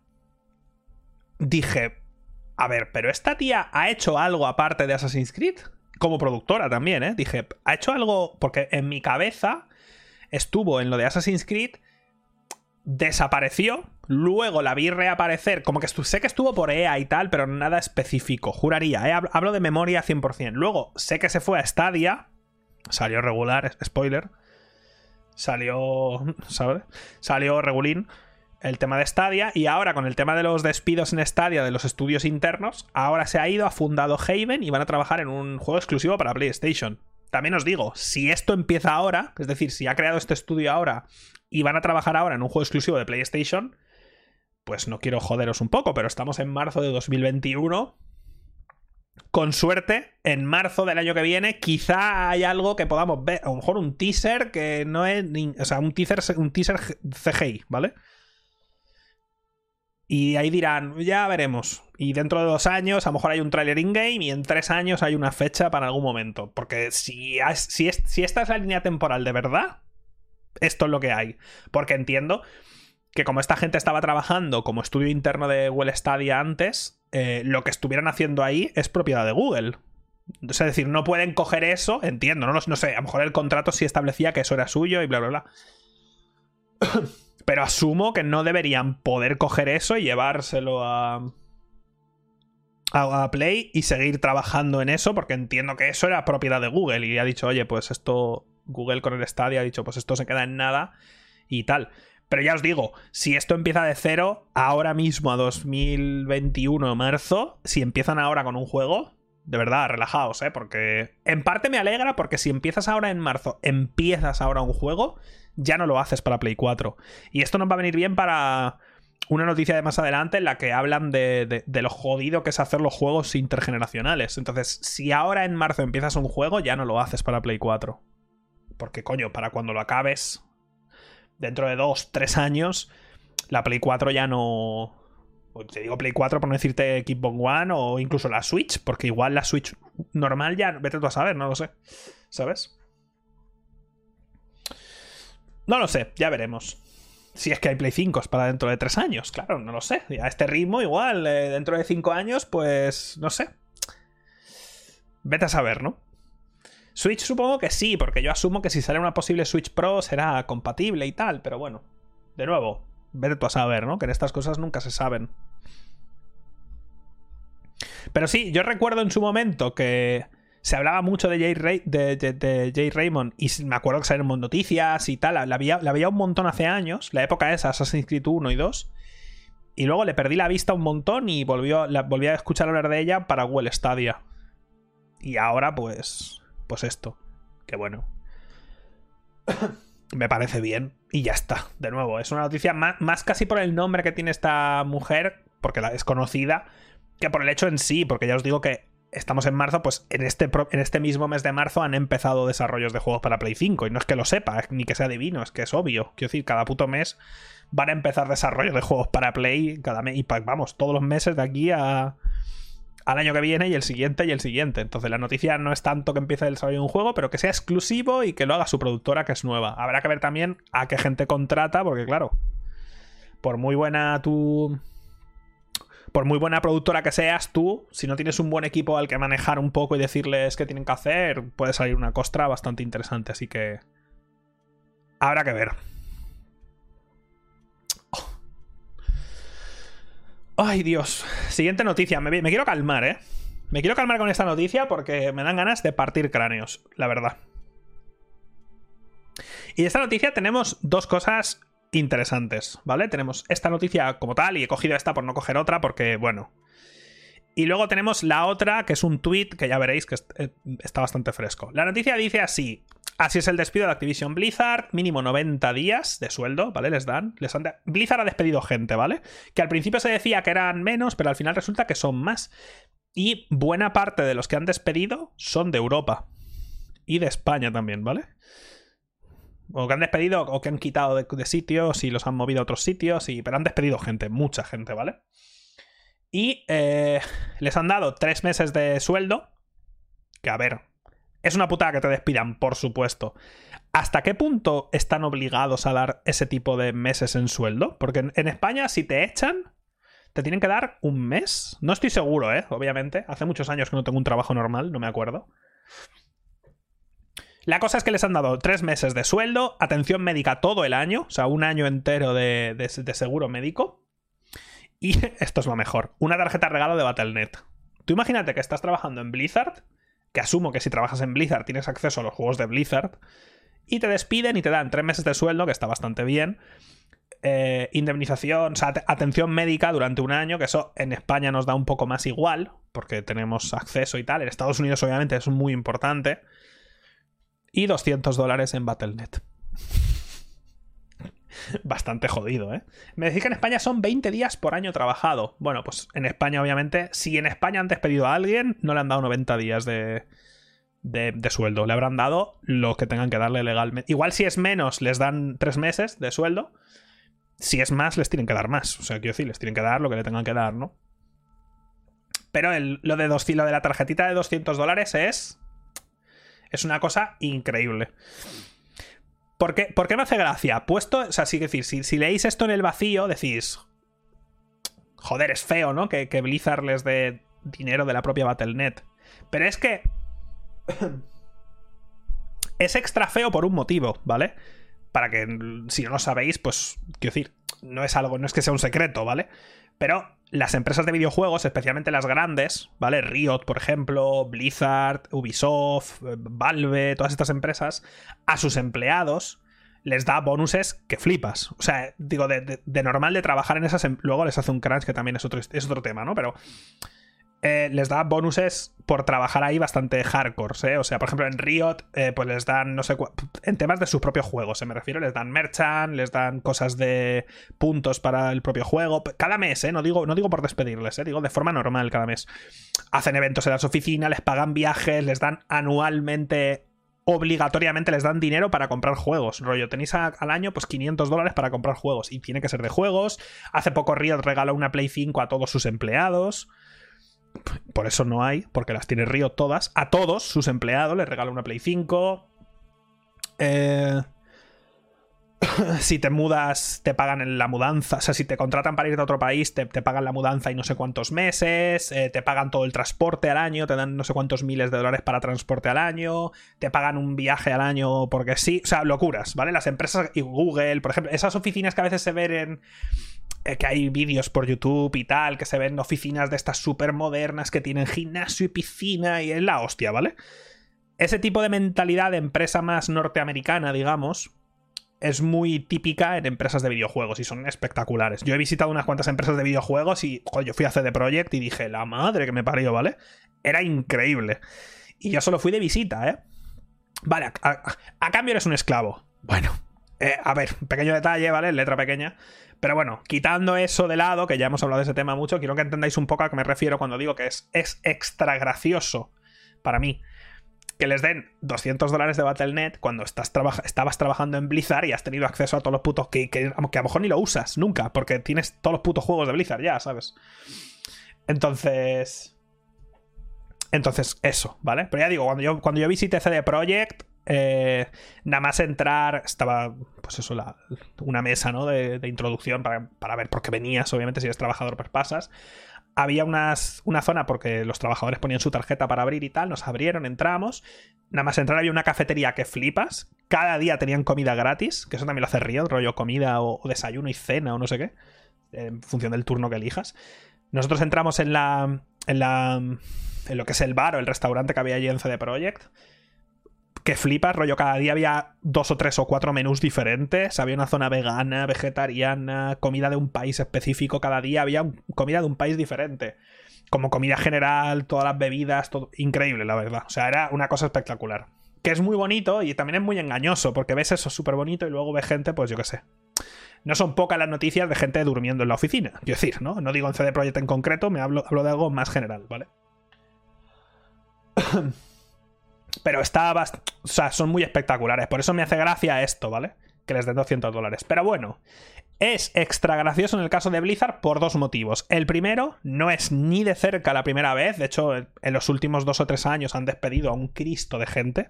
dije, a ver, pero esta tía ha hecho algo aparte de Assassin's Creed, como productora también, ¿eh? Dije, ha hecho algo, porque en mi cabeza estuvo en lo de Assassin's Creed desapareció. Luego la vi reaparecer. Como que sé que estuvo por EA y tal, pero nada específico. Juraría. Hablo de memoria 100%. Luego sé que se fue a Stadia. Salió regular, spoiler. Salió. ¿Sabes? Salió regulín el tema de Stadia. Y ahora, con el tema de los despidos en Stadia de los estudios internos, ahora se ha ido, ha fundado Haven y van a trabajar en un juego exclusivo para PlayStation. También os digo, si esto empieza ahora, es decir, si ha creado este estudio ahora y van a trabajar ahora en un juego exclusivo de PlayStation, pues no quiero joderos un poco, pero estamos en marzo de 2021. Con suerte, en marzo del año que viene, quizá hay algo que podamos ver. A lo mejor un teaser que no es. o sea, un teaser, un teaser CGI, ¿vale? Y ahí dirán, ya veremos. Y dentro de dos años, a lo mejor hay un trailer in-game y en tres años hay una fecha para algún momento. Porque si, si, esta es la línea temporal de verdad, esto es lo que hay. Porque entiendo que como esta gente estaba trabajando como estudio interno de Google Stadia antes, eh, lo que estuvieran haciendo ahí es propiedad de Google. Es decir, no pueden coger eso, entiendo, no, no sé, a lo mejor el contrato sí establecía que eso era suyo y bla, bla, bla. Pero asumo que no deberían poder coger eso y llevárselo a, a, Play y seguir trabajando en eso, porque entiendo que eso era propiedad de Google y ha dicho, oye, pues esto Google con el Stadia ha dicho, pues esto se queda en nada y tal. Pero ya os digo, si esto empieza de cero, ahora mismo a 2021 marzo, si empiezan ahora con un juego, de verdad, relajaos, ¿eh? Porque en parte me alegra porque si empiezas ahora en marzo, empiezas ahora un juego, ya no lo haces para Play 4. Y esto nos va a venir bien para una noticia de más adelante en la que hablan de, lo jodido que es hacer los juegos intergeneracionales. Entonces, si ahora en marzo empiezas un juego, ya no lo haces para Play 4. Porque, coño, para cuando lo acabes, dentro de dos, tres años, la Play 4 ya no. Te digo Play 4 por no decirte Xbox One o incluso la Switch, porque igual la Switch normal ya, vete tú a saber, no lo sé. ¿Sabes? No lo sé, ya veremos. Si es que hay Play 5 para dentro de tres años, claro, no lo sé. A este ritmo, igual, eh, dentro de cinco años, pues no sé. Vete a saber, ¿no? Switch supongo que sí, porque yo asumo que si sale una posible Switch Pro será compatible y tal, pero bueno, de nuevo, vete tú a saber, ¿no? Que en estas cosas nunca se saben. Pero sí, yo recuerdo en su momento que se hablaba mucho de Jay, de, Raymond y me acuerdo que salieron noticias y tal, la había, la un montón hace años, la época esa, Assassin's Creed 1 y 2. Y luego le perdí la vista un montón y volvió, la, volví a escuchar hablar de ella para Google Stadia. Y ahora pues pues esto. Que bueno. Me parece bien. Y ya está. De nuevo, es una noticia más, casi por el nombre que tiene esta mujer, porque la es conocida, que por el hecho en sí, porque ya os digo que estamos en marzo, pues en este, en este mismo mes de marzo han empezado desarrollos de juegos para Play 5. Y no es que lo sepa, ni que sea divino, es que es obvio. Quiero decir, cada puto mes van a empezar desarrollos de juegos para Play cada mes. Y vamos, todos los meses de aquí a, al año que viene y el siguiente y el siguiente. Entonces la noticia no es tanto que empiece el desarrollo de un juego, pero que sea exclusivo y que lo haga su productora que es nueva. Habrá que ver también a qué gente contrata, porque claro, por muy buena tu por muy buena productora que seas tú, si no tienes un buen equipo al que manejar un poco y decirles qué tienen que hacer, puede salir una costra bastante interesante. Así que. Habrá que ver. Oh. Ay, Dios. Siguiente noticia. Me, me quiero calmar, ¿eh? Me quiero calmar con esta noticia porque me dan ganas de partir cráneos, la verdad. Y de esta noticia tenemos dos cosas interesantes, ¿vale? Tenemos esta noticia como tal y he cogido esta por no coger otra porque, bueno. Y luego tenemos la otra, que es un tweet que ya veréis que eh, está bastante fresco. La noticia dice así: Así es el despido de Activision Blizzard, mínimo 90 días de sueldo, ¿vale? Les dan. Les Blizzard ha despedido gente, ¿vale? Que al principio se decía que eran menos, pero al final resulta que son más. Y buena parte de los que han despedido son de Europa. Y de España también, ¿vale? O que han despedido o que han quitado de, sitios y los han movido a otros sitios. Y, pero han despedido gente, mucha gente, ¿vale? Y eh, les han dado tres meses de sueldo. Que a ver, es una putada que te despidan, por supuesto. ¿Hasta qué punto están obligados a dar ese tipo de meses en sueldo? Porque en, en España, si te echan, te tienen que dar un mes. No estoy seguro, ¿eh? Obviamente. Hace muchos años que no tengo un trabajo normal, no me acuerdo. La cosa es que les han dado tres meses de sueldo, atención médica todo el año, o sea, un año entero de, seguro médico. Y esto es lo mejor, una tarjeta regalo de Battle.net. Tú imagínate que estás trabajando en Blizzard, que asumo que si trabajas en Blizzard tienes acceso a los juegos de Blizzard, y te despiden y te dan tres meses de sueldo, que está bastante bien. Eh, indemnización, o sea, atención médica durante un año, que eso en España nos da un poco más igual, porque tenemos acceso y tal. En Estados Unidos, obviamente, es muy importante y 200 dólares en Battle.net. Bastante jodido, ¿eh? Me decís que en España son 20 días por año trabajado. Bueno, pues en España, obviamente, si en España han despedido a alguien, no le han dado 90 días de, de, sueldo. Le habrán dado lo que tengan que darle legalmente. Igual si es menos, les dan 3 meses de sueldo. Si es más, les tienen que dar más. O sea, quiero decir, les tienen que dar lo que le tengan que dar, ¿no? Pero lo, de dos, lo de la tarjetita de 200 dólares es es una cosa increíble. ¿Por qué, ¿Por qué me hace gracia? Puesto, o sea, decir, si, leéis esto en el vacío, decís. Joder, es feo, ¿no? Que, que Blizzard les dé dinero de la propia Battle.net. Pero es que. es extra feo por un motivo, ¿vale? Para que, si no lo sabéis, pues, quiero decir, no es algo, no es que sea un secreto, ¿vale? Pero las empresas de videojuegos, especialmente las grandes, ¿vale? Riot, por ejemplo, Blizzard, Ubisoft, eh, Valve, todas estas empresas, a sus empleados les da bonuses que flipas. O sea, digo, de, normal de trabajar en esas... Em, luego les hace un crunch que también es otro, es otro tema, ¿no? Pero eh, les da bonuses por trabajar ahí bastante hardcore, ¿eh? O sea, por ejemplo, en Riot, eh, pues les dan, no sé, en temas de sus propios juegos, ¿se me refiero, les dan merchant, les dan cosas de puntos para el propio juego, cada mes, ¿eh? No digo, no digo por despedirles. Digo de forma normal cada mes. Hacen eventos en las oficinas, les pagan viajes, les dan anualmente obligatoriamente les dan dinero para comprar juegos. Rollo, tenéis al año pues 500 dólares para comprar juegos y tiene que ser de juegos. Hace poco Riot regaló una Play 5 a todos sus empleados. Por eso no hay, porque las tiene Río todas. A todos sus empleados les regala una Play 5. Eh, si te mudas, te pagan la mudanza. O sea, si te contratan para ir a otro país, te, pagan la mudanza y no sé cuántos meses. Eh, te pagan todo el transporte al año. Te dan no sé cuántos miles de dólares para transporte al año. Te pagan un viaje al año porque sí. O sea, locuras, ¿vale? Las empresas y Google, por ejemplo, esas oficinas que a veces se ven en que hay vídeos por YouTube y tal, que se ven oficinas de estas súper modernas que tienen gimnasio y piscina y es la hostia, ¿vale? Ese tipo de mentalidad de empresa más norteamericana, digamos, es muy típica en empresas de videojuegos y son espectaculares. Yo he visitado unas cuantas empresas de videojuegos y, yo fui a CD Projekt y dije, la madre que me parió, ¿vale? Era increíble. Y yo solo fui de visita, ¿eh? Vale, a, cambio eres un esclavo. Bueno, eh, a ver, pequeño detalle, ¿vale? Letra pequeña. Pero bueno, quitando eso de lado, que ya hemos hablado de ese tema mucho, quiero que entendáis un poco a qué me refiero cuando digo que es, es extra gracioso para mí que les den 200 dólares de Battle.net cuando estás estabas trabajando en Blizzard y has tenido acceso a todos los putos que, que, a lo mejor ni lo usas nunca, porque tienes todos los putos juegos de Blizzard ya, ¿sabes? Entonces... Entonces, eso, ¿vale? Pero ya digo, cuando yo, cuando yo visité CD Projekt, eh, nada más entrar, estaba, pues eso, una mesa, ¿no? De, introducción para, para, ver por qué venías, obviamente, si eres trabajador, pues pasas había unas, una zona porque los trabajadores ponían su tarjeta para abrir y tal, nos abrieron, entramos. Nada más entrar había una cafetería que flipas. Cada día tenían comida gratis, que eso también lo hace río, rollo comida o, desayuno y cena o no sé qué, en función del turno que elijas. Nosotros entramos en la, en la en lo que es el bar o el restaurante que había allí en CD Projekt que flipas, rollo, cada día había dos o tres o cuatro menús diferentes, había una zona vegana, vegetariana, comida de un país específico, cada día había comida de un país diferente. Como comida general, todas las bebidas, todo increíble, la verdad. O sea, era una cosa espectacular. Que es muy bonito y también es muy engañoso, porque ves eso súper bonito y luego ves gente, pues yo qué sé. No son pocas las noticias de gente durmiendo en la oficina. Quiero decir, ¿no? No digo en CD Projekt en concreto, me hablo, hablo de algo más general, ¿vale? Pero está O sea, son muy espectaculares. Por eso me hace gracia esto, ¿vale? Que les den 200 dólares. Pero bueno, es extra gracioso en el caso de Blizzard por dos motivos. El primero, no es ni de cerca la primera vez. De hecho, en los últimos dos o tres años han despedido a un Cristo de gente.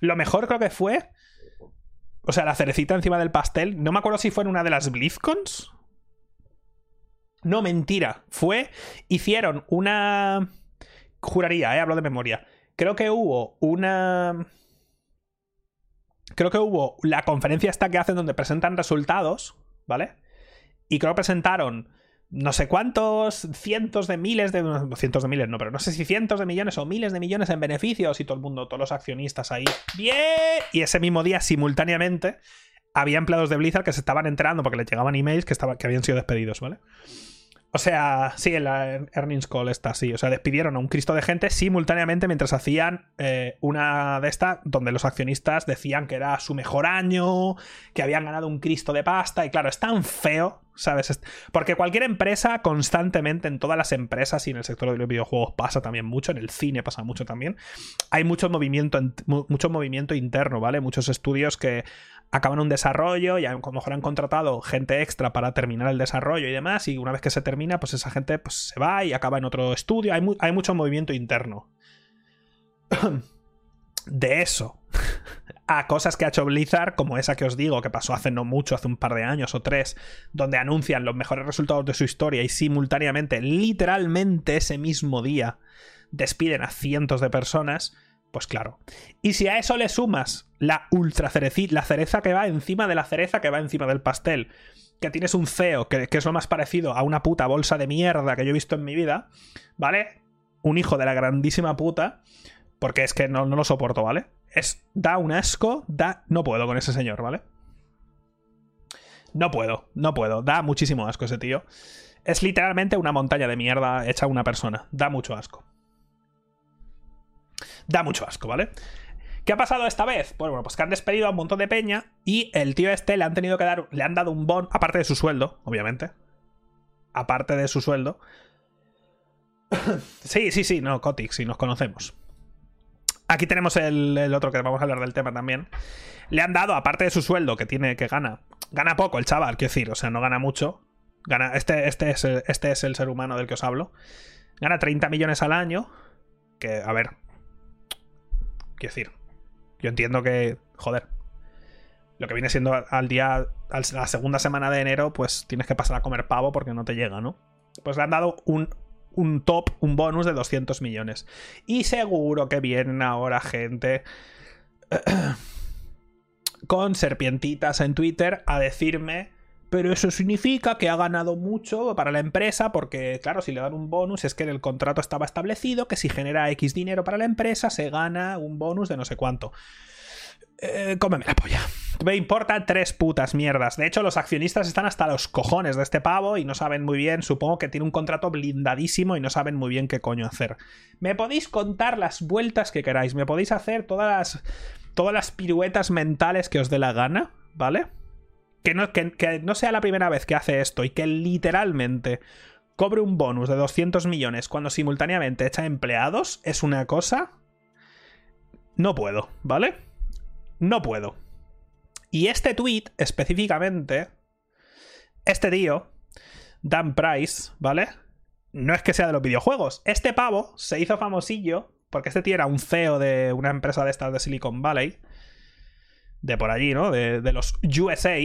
Lo mejor creo que fue. O sea, la cerecita encima del pastel. No me acuerdo si fue en una de las BlizzCons. No, mentira. Fue. Hicieron una. Juraría, eh, hablo de memoria creo que hubo una... Creo que hubo la conferencia esta que hacen donde presentan resultados, ¿vale? Y creo que presentaron no sé cuántos cientos de miles de cientos de miles no pero no sé si cientos de millones o miles de millones en beneficios y todo el mundo todos los accionistas ahí bien y ese mismo día simultáneamente había empleados de Blizzard que se estaban enterando porque les llegaban emails que, que habían sido despedidos vale o sea, sí, en la Earnings Call está así. O sea, despidieron a un Cristo de gente simultáneamente mientras hacían eh, una de estas donde los accionistas decían que era su mejor año, que habían ganado un Cristo de pasta. Y claro, es tan feo, ¿sabes? Porque cualquier empresa, constantemente, en todas las empresas y en el sector de los videojuegos pasa también mucho, en el cine pasa mucho también. Hay mucho movimiento, mucho movimiento interno, ¿vale? Muchos estudios que acaban un desarrollo y a lo mejor han contratado gente extra para terminar el desarrollo y demás, y una vez que se termina, pues esa gente pues, se va y acaba en otro estudio. Hay, hay mucho movimiento interno. de eso a cosas que ha hecho Blizzard, como esa que os digo, que pasó hace no mucho, hace un par de años o tres, donde anuncian los mejores resultados de su historia y simultáneamente, literalmente ese mismo día, despiden a cientos de personas, pues claro. Y si a eso le sumas la ultra cerecita, la cereza que va encima de la cereza que va encima del pastel, que tienes un CEO que, que, es lo más parecido a una puta bolsa de mierda que yo he visto en mi vida, ¿vale? Un hijo de la grandísima puta, porque es que no, no lo soporto, ¿vale? Es, da un asco, da... No puedo con ese señor, ¿vale? No puedo, no puedo. Da muchísimo asco ese tío. Es literalmente una montaña de mierda hecha una persona. Da mucho asco da mucho asco, ¿vale? ¿Qué ha pasado esta vez? Pues bueno, pues que han despedido a un montón de peña y el tío este le han tenido que dar, le han dado un bon, aparte de su sueldo, obviamente. Aparte de su sueldo. sí, sí, sí, no, Kotick, sí, nos conocemos. Aquí tenemos el, otro que vamos a hablar del tema también. Le han dado, aparte de su sueldo, que tiene, que gana. Gana poco el chaval, quiero decir, o sea, no gana mucho. Gana, este, este, es, este es el ser humano del que os hablo. Gana 30 millones al año. Que, a ver, Quiero decir, yo entiendo que, joder, lo que viene siendo al día, a la segunda semana de enero, pues tienes que pasar a comer pavo porque no te llega, ¿no? Pues le han dado un, un top, un bonus de 200 millones. Y seguro que vienen ahora gente con serpientitas en Twitter a decirme pero eso significa que ha ganado mucho para la empresa porque, claro, si le dan un bonus es que en el contrato estaba establecido que si genera X dinero para la empresa se gana un bonus de no sé cuánto. Eh, cómeme la polla. Me importa tres putas mierdas. De hecho, los accionistas están hasta los cojones de este pavo y no saben muy bien. Supongo que tiene un contrato blindadísimo y no saben muy bien qué coño hacer. Me podéis contar las vueltas que queráis. Me podéis hacer todas las, todas las piruetas mentales que os dé la gana, ¿vale? Que no, que no sea la primera vez que hace esto y que literalmente cobre un bonus de 200 millones cuando simultáneamente echa empleados es una cosa... No puedo, ¿vale? No puedo. Y este tweet específicamente, este tío, Dan Price, ¿vale? No es que sea de los videojuegos. Este pavo se hizo famosillo porque este tío era un CEO de una empresa de estas de Silicon Valley, de por allí, ¿no? De, de los USA.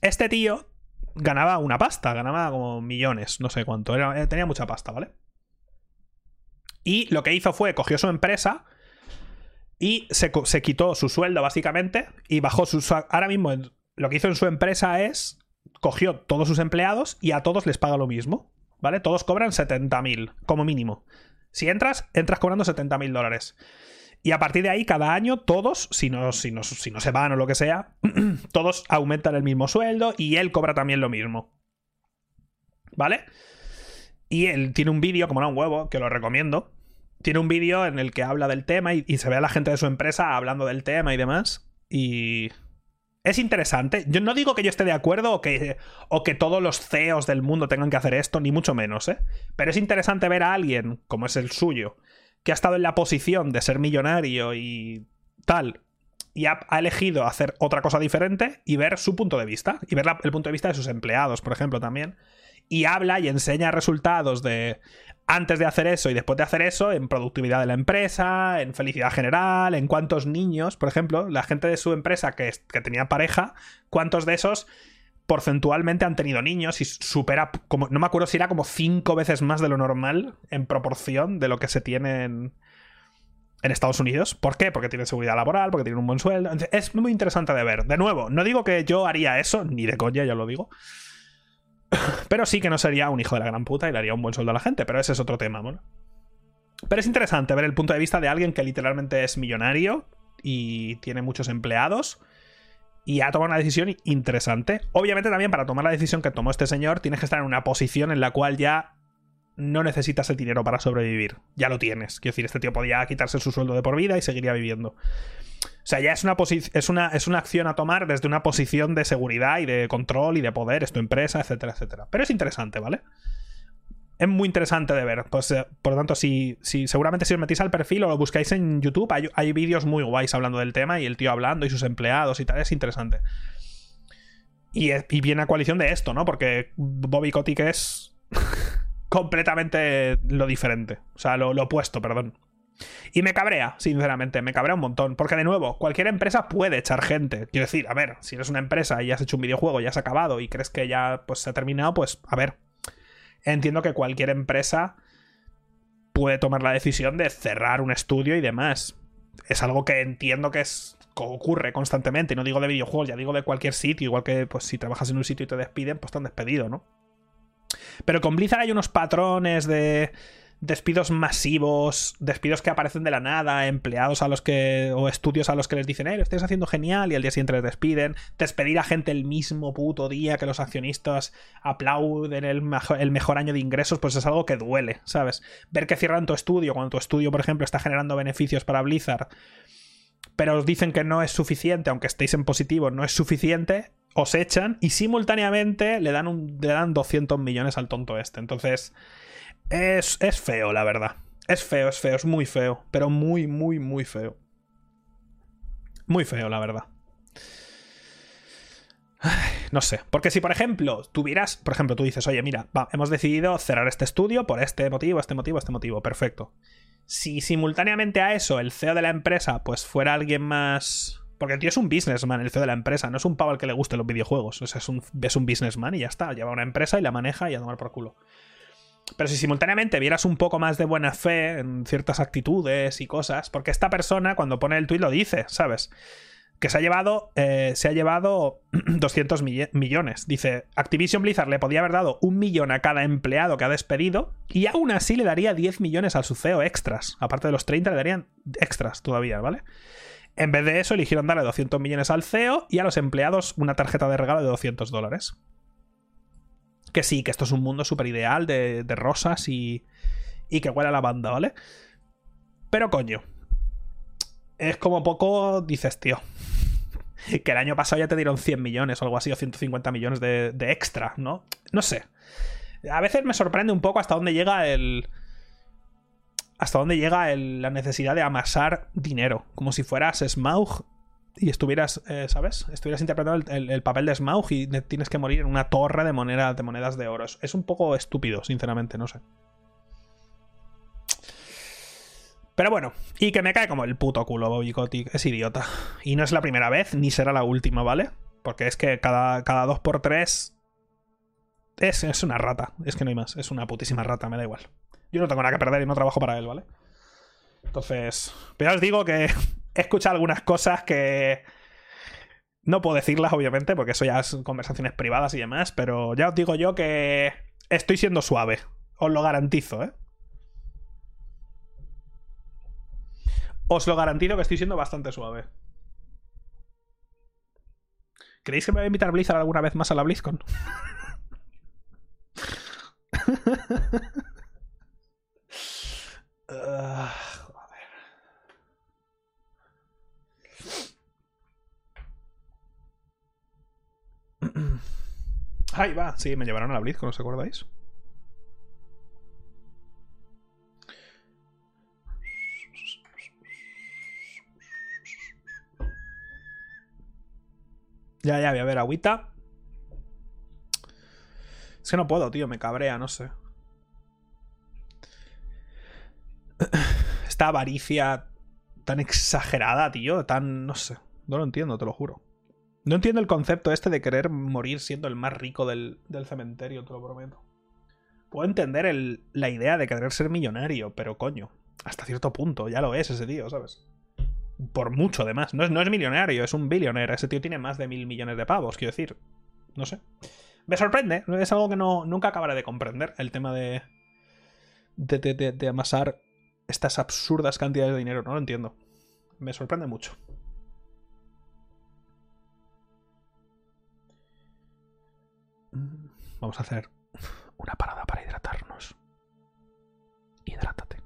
Este tío ganaba una pasta, ganaba como millones, no sé cuánto, era, tenía mucha pasta, ¿vale? Y lo que hizo fue, cogió su empresa y se, quitó su sueldo básicamente y bajó su... Ahora mismo lo que hizo en su empresa es, cogió todos sus empleados y a todos les paga lo mismo, ¿vale? Todos cobran 70.000 como mínimo. Si entras, entras cobrando 70.000 dólares. Y a partir de ahí, cada año, todos, si no, si no, si no se van o lo que sea, todos aumentan el mismo sueldo y él cobra también lo mismo. ¿Vale? Y él tiene un vídeo, como era un huevo, que lo recomiendo. Tiene un vídeo en el que habla del tema y, se ve a la gente de su empresa hablando del tema y demás. Y. Es interesante. Yo no digo que yo esté de acuerdo o que, o que todos los CEOs del mundo tengan que hacer esto, ni mucho menos, ¿eh? Pero es interesante ver a alguien, como es el suyo, que ha estado en la posición de ser millonario y tal, y ha, elegido hacer otra cosa diferente y ver su punto de vista, y ver el punto de vista de sus empleados, por ejemplo, también. Y habla y enseña resultados de antes de hacer eso y después de hacer eso, en productividad de la empresa, en felicidad general, en cuántos niños, por ejemplo, la gente de su empresa que, tenía pareja, cuántos de esos porcentualmente han tenido niños y supera, como, no me acuerdo si era como cinco veces más de lo normal en proporción de lo que se tiene en, Estados Unidos. ¿Por qué? Porque tienen seguridad laboral, porque tienen un buen sueldo. Es muy interesante de ver. De nuevo, no digo que yo haría eso, ni de coña, ya lo digo. Pero sí que no sería un hijo de la gran puta y le haría un buen sueldo a la gente, pero ese es otro tema, ¿no? Pero es interesante ver el punto de vista de alguien que literalmente es millonario y tiene muchos empleados y ha tomado una decisión interesante. Obviamente también para tomar la decisión que tomó este señor tienes que estar en una posición en la cual ya no necesitas el dinero para sobrevivir. Ya lo tienes. Quiero decir, este tío podía quitarse su sueldo de por vida y seguiría viviendo. O sea, ya es una, es una, es una acción a tomar desde una posición de seguridad y de control y de poder, es tu empresa, etcétera, etcétera. Pero es interesante, ¿vale? Es muy interesante de ver. Pues, eh, por lo tanto, si, si, seguramente si os metéis al perfil o lo buscáis en YouTube, hay, vídeos muy guays hablando del tema y el tío hablando y sus empleados y tal. Es interesante. Y, viene a coalición de esto, ¿no? Porque Bobby Kotick es completamente lo diferente. O sea, lo, lo opuesto, perdón. Y me cabrea, sinceramente, me cabrea un montón. Porque de nuevo, cualquier empresa puede echar gente. Quiero decir, a ver, si eres una empresa y has hecho un videojuego y has acabado y crees que ya pues, se ha terminado, pues a ver, entiendo que cualquier empresa puede tomar la decisión de cerrar un estudio y demás. Es algo que entiendo que es ocurre constantemente. No digo de videojuegos, ya digo de cualquier sitio. Igual que pues, si trabajas en un sitio y te despiden, pues te han despedido, ¿no? Pero con Blizzard hay unos patrones de despidos masivos, despidos que aparecen de la nada, empleados a los que. o estudios a los que les dicen, eh, lo estáis haciendo genial, y al día siguiente les despiden, despedir a gente el mismo puto día que los accionistas aplauden el, el mejor año de ingresos, pues es algo que duele, ¿sabes? Ver que cierran tu estudio, cuando tu estudio, por ejemplo, está generando beneficios para Blizzard, pero os dicen que no es suficiente, aunque estéis en positivo, no es suficiente, os echan y simultáneamente le dan, un, le dan 200 millones al tonto este. Entonces es, feo, la verdad. Es feo, es feo, es muy feo. Pero muy, muy, muy feo. Muy feo, la verdad. no sé. Porque si, por ejemplo, tuvieras. Por ejemplo, tú dices, oye, mira, hemos decidido cerrar este estudio por este motivo, este motivo, este motivo. Perfecto. Si simultáneamente a eso el CEO de la empresa, pues fuera alguien más. Porque el tío es un businessman, el CEO de la empresa, no es un pavo al que le gusten los videojuegos. Es un, es un businessman y ya está. Lleva una empresa y la maneja y a tomar por culo. Pero si simultáneamente vieras un poco más de buena fe en ciertas actitudes y cosas, porque esta persona cuando pone el tuit lo dice, ¿sabes? Que se ha llevado, eh, se ha llevado 200 millones. Dice, Activision Blizzard le podía haber dado un millón a cada empleado que ha despedido y aún así le daría 10 millones al su CEO extras. Aparte de los 30 le darían extras todavía, ¿vale? En vez de eso, eligieron darle 200 millones al CEO y a los empleados una tarjeta de regalo de 200 dólares. Que sí, que esto es un mundo súper ideal de, rosas y, y que huele a lavanda, ¿vale? Pero coño, es como poco dices, tío. que el año pasado ya te dieron 100 millones o algo así, o 150 millones de, de extra, ¿no? No sé. A veces me sorprende un poco hasta dónde llega el. Hasta dónde llega el- la necesidad de amasar dinero. Como si fueras Smaug y estuvieras, eh, ¿sabes? Estuvieras interpretando el, el- el papel de Smaug y ne- tienes que morir en una torre de, moneda- de monedas de oro. Es- un poco estúpido, sinceramente, no sé. Pero bueno, y que me cae como el puto culo Bobby Kotick, es idiota. Y no es la primera vez, ni será la última, ¿vale? Porque es que cada, cada 2x3 es, es una rata, es que no hay más, es una putísima rata, me da igual. Yo no tengo nada que perder y no trabajo para él, ¿vale? Entonces, pero ya os digo que he escuchado algunas cosas que no puedo decirlas, obviamente, porque eso ya es conversaciones privadas y demás, pero ya os digo yo que estoy siendo suave, os lo garantizo, ¿eh? Os lo garantizo que estoy siendo bastante suave. ¿Creéis que me va a invitar Blizzard alguna vez más a la BlizzCon? Ah, Ahí va, sí, me llevaron a la BlizzCon, ¿os acordáis? Ya, ya, voy a ver agüita. Es que no puedo, tío, me cabrea, no sé. Esta avaricia tan exagerada, tío, tan... no sé. No lo entiendo, te lo juro. No entiendo el concepto este de querer morir siendo el más rico del, del cementerio, te lo prometo. Puedo entender la idea de querer ser millonario, pero coño, hasta cierto punto, ya lo es ese tío, ¿sabes? Por mucho, además. No es, no es millonario, es un billionaire. Ese tío tiene más de mil millones de pavos, quiero decir. No sé. Me sorprende, es algo que no, nunca acabaré de comprender, el tema de, de, de- de- de amasar estas absurdas cantidades de dinero. No lo entiendo. Me sorprende mucho. Vamos a hacer una parada para hidratarnos. Hidrátate.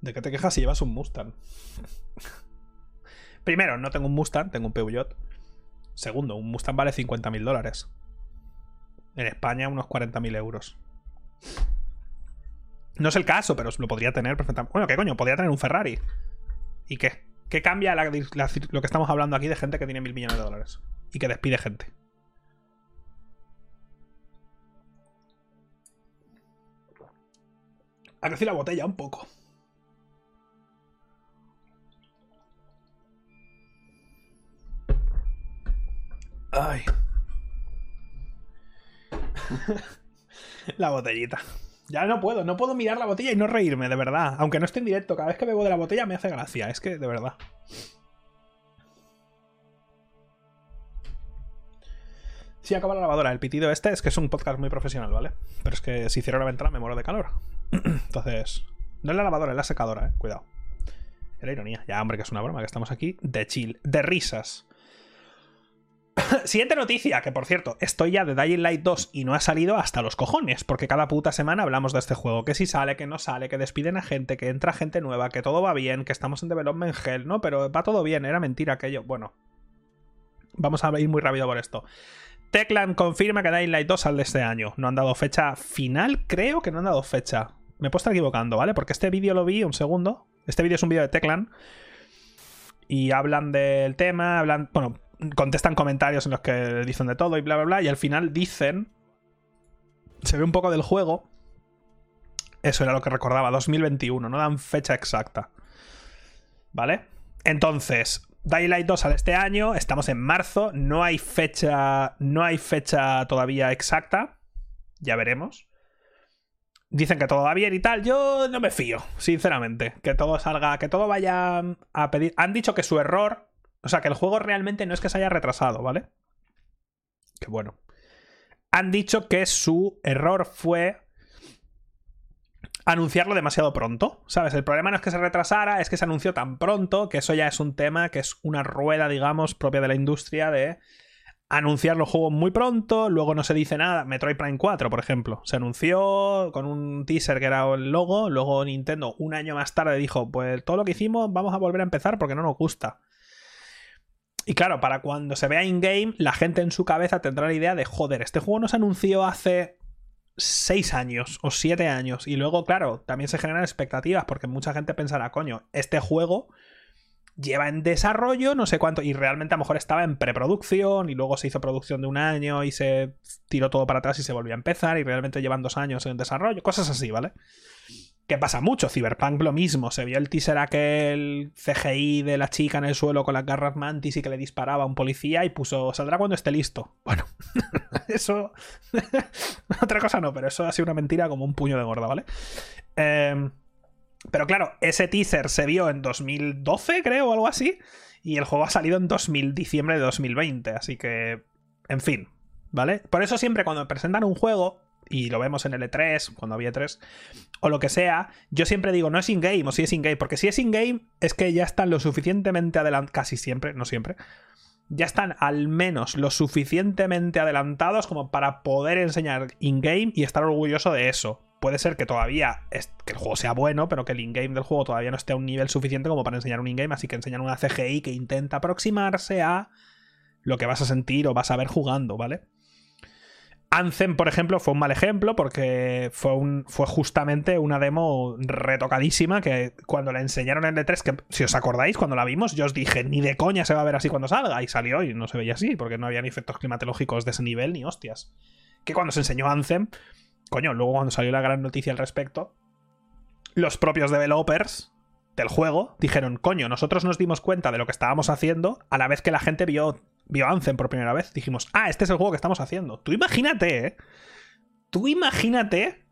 ¿De qué te quejas si llevas un Mustang? Primero, no tengo un Mustang, tengo un Peugeot. Segundo, un Mustang vale 50.000 dólares. En España, unos 40.000 euros. No es el caso, pero lo podría tener perfectamente. Bueno, ¿qué coño? Podría tener un Ferrari. ¿Y qué? ¿Qué cambia lo que estamos hablando aquí de gente que tiene mil millones de dólares? Y que despide gente. Ha crecido la botella un poco. Ay. la botellita. Ya no puedo, no puedo mirar la botella y no reírme, de verdad. Aunque no esté en directo, cada vez que bebo de la botella me hace gracia. Es que, de verdad. Sí, acaba la lavadora. El pitido este es que es un podcast muy profesional, ¿vale? Pero es que si cierro la ventana me muero de calor. Entonces, no es la lavadora, es la secadora, ¿eh? Cuidado. Era ironía. Ya, hombre, que es una broma, que estamos aquí de chill, de risas. Siguiente noticia, que por cierto, estoy ya de Dying Light 2 y no ha salido hasta los cojones, porque cada puta semana hablamos de este juego, que si sale, que no sale, que despiden a gente, que entra gente nueva, que todo va bien, que estamos en development hell, ¿no? Pero va todo bien, era mentira aquello. Bueno, vamos a ir muy rápido por esto. Techland confirma que Dying Light 2 sale este año. No han dado fecha final, creo que no han dado fecha. Me puedo estar equivocando, ¿vale? Porque este vídeo lo vi un segundo. Este vídeo es un vídeo de Techland. Y hablan del tema, hablan. Bueno, contestan comentarios en los que dicen de todo y bla bla bla. Y al final dicen. Se ve un poco del juego. Eso era lo que recordaba, 2021. No dan fecha exacta. ¿Vale? Entonces, Daylight 2 sale este año, estamos en marzo, no hay fecha, no hay fecha todavía exacta, ya veremos. Dicen que todo va bien y tal, yo no me fío, sinceramente, que todo salga, que todo vaya a pedir. Han dicho que su error, o sea, que el juego realmente no es que se haya retrasado, ¿vale? Que bueno. Han dicho que su error fue anunciarlo demasiado pronto, ¿sabes? El problema no es que se retrasara, es que se anunció tan pronto, que eso ya es un tema que es una rueda, digamos, propia de la industria de anunciar los juegos muy pronto, luego no se dice nada. Metroid Prime 4, por ejemplo, se anunció con un teaser que era el logo, luego Nintendo un año más tarde dijo, pues todo lo que hicimos vamos a volver a empezar porque no nos gusta. Y claro, para cuando se vea in-game, la gente en su cabeza tendrá la idea de, joder, este juego no se anunció hace 6 años o 7 años. Y luego, claro, también se generan expectativas porque mucha gente pensará, coño, este juego lleva en desarrollo no sé cuánto y realmente a lo mejor estaba en preproducción y luego se hizo producción de un año y se tiró todo para atrás y se volvió a empezar y realmente llevan dos años en desarrollo, cosas así, ¿vale? Que pasa mucho, Cyberpunk lo mismo, se vio el teaser aquel CGI de la chica en el suelo con las garras mantis y que le disparaba a un policía y puso, saldrá cuando esté listo. Bueno, eso... Otra cosa no, pero eso ha sido una mentira como un puño de gorda, ¿vale? Eh... Pero claro, ese teaser se vio en 2012, creo, o algo así. Y el juego ha salido en 2000, diciembre de 2020. Así que, en fin, ¿vale? Por eso siempre cuando presentan un juego, y lo vemos en el E3, cuando había 3, o lo que sea, yo siempre digo, no es in-game o si es in-game. Porque si es in-game, es que ya están lo suficientemente adelantados, casi siempre, no siempre, ya están al menos lo suficientemente adelantados como para poder enseñar in-game y estar orgulloso de eso puede ser que todavía que el juego sea bueno, pero que el in-game del juego todavía no esté a un nivel suficiente como para enseñar un in-game, así que enseñar una CGI que intenta aproximarse a lo que vas a sentir o vas a ver jugando, ¿vale? Anthem, por ejemplo, fue un mal ejemplo porque fue, un, fue justamente una demo retocadísima que cuando la enseñaron en E3, que si os acordáis, cuando la vimos, yo os dije, ni de coña se va a ver así cuando salga, y salió y no se veía así, porque no había ni efectos climatológicos de ese nivel ni hostias. Que cuando se enseñó Anthem, coño, luego cuando salió la gran noticia al respecto, los propios developers del juego dijeron, coño, nosotros nos dimos cuenta de lo que estábamos haciendo a la vez que la gente vio, vio Anthem por primera vez. Dijimos, ah, este es el juego que estamos haciendo. Tú imagínate, ¿eh? Tú imagínate.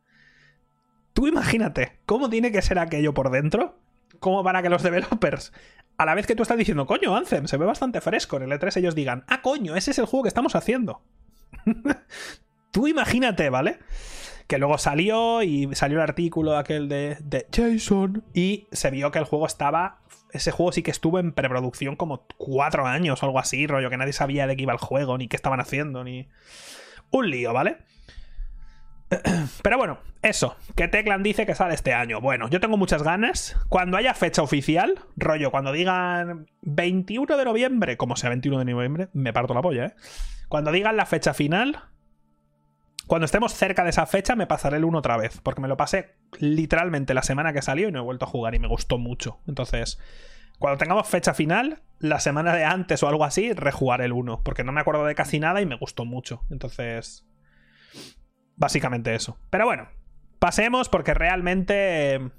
Tú imagínate cómo tiene que ser aquello por dentro. Como para que los developers, a la vez que tú estás diciendo, coño, Anthem se ve bastante fresco en el E3, ellos digan, ah, coño, ese es el juego que estamos haciendo. tú imagínate, ¿vale? que luego salió y salió el artículo aquel de, de Jason y se vio que el juego estaba ese juego sí que estuvo en preproducción como cuatro años o algo así, rollo, que nadie sabía de qué iba el juego, ni qué estaban haciendo, ni... Un lío, ¿vale? Pero bueno, eso, que Teclan dice que sale este año. Bueno, yo tengo muchas ganas. Cuando haya fecha oficial, rollo, cuando digan 21 de noviembre, como sea 21 de noviembre, me parto la polla, ¿eh? Cuando digan la fecha final, cuando estemos cerca de esa fecha me pasaré el 1 otra vez, porque me lo pasé literalmente la semana que salió y no he vuelto a jugar y me gustó mucho. Entonces, cuando tengamos fecha final, la semana de antes o algo así, rejugaré el 1, porque no me acuerdo de casi nada y me gustó mucho. Entonces, básicamente eso. Pero bueno, pasemos porque realmente...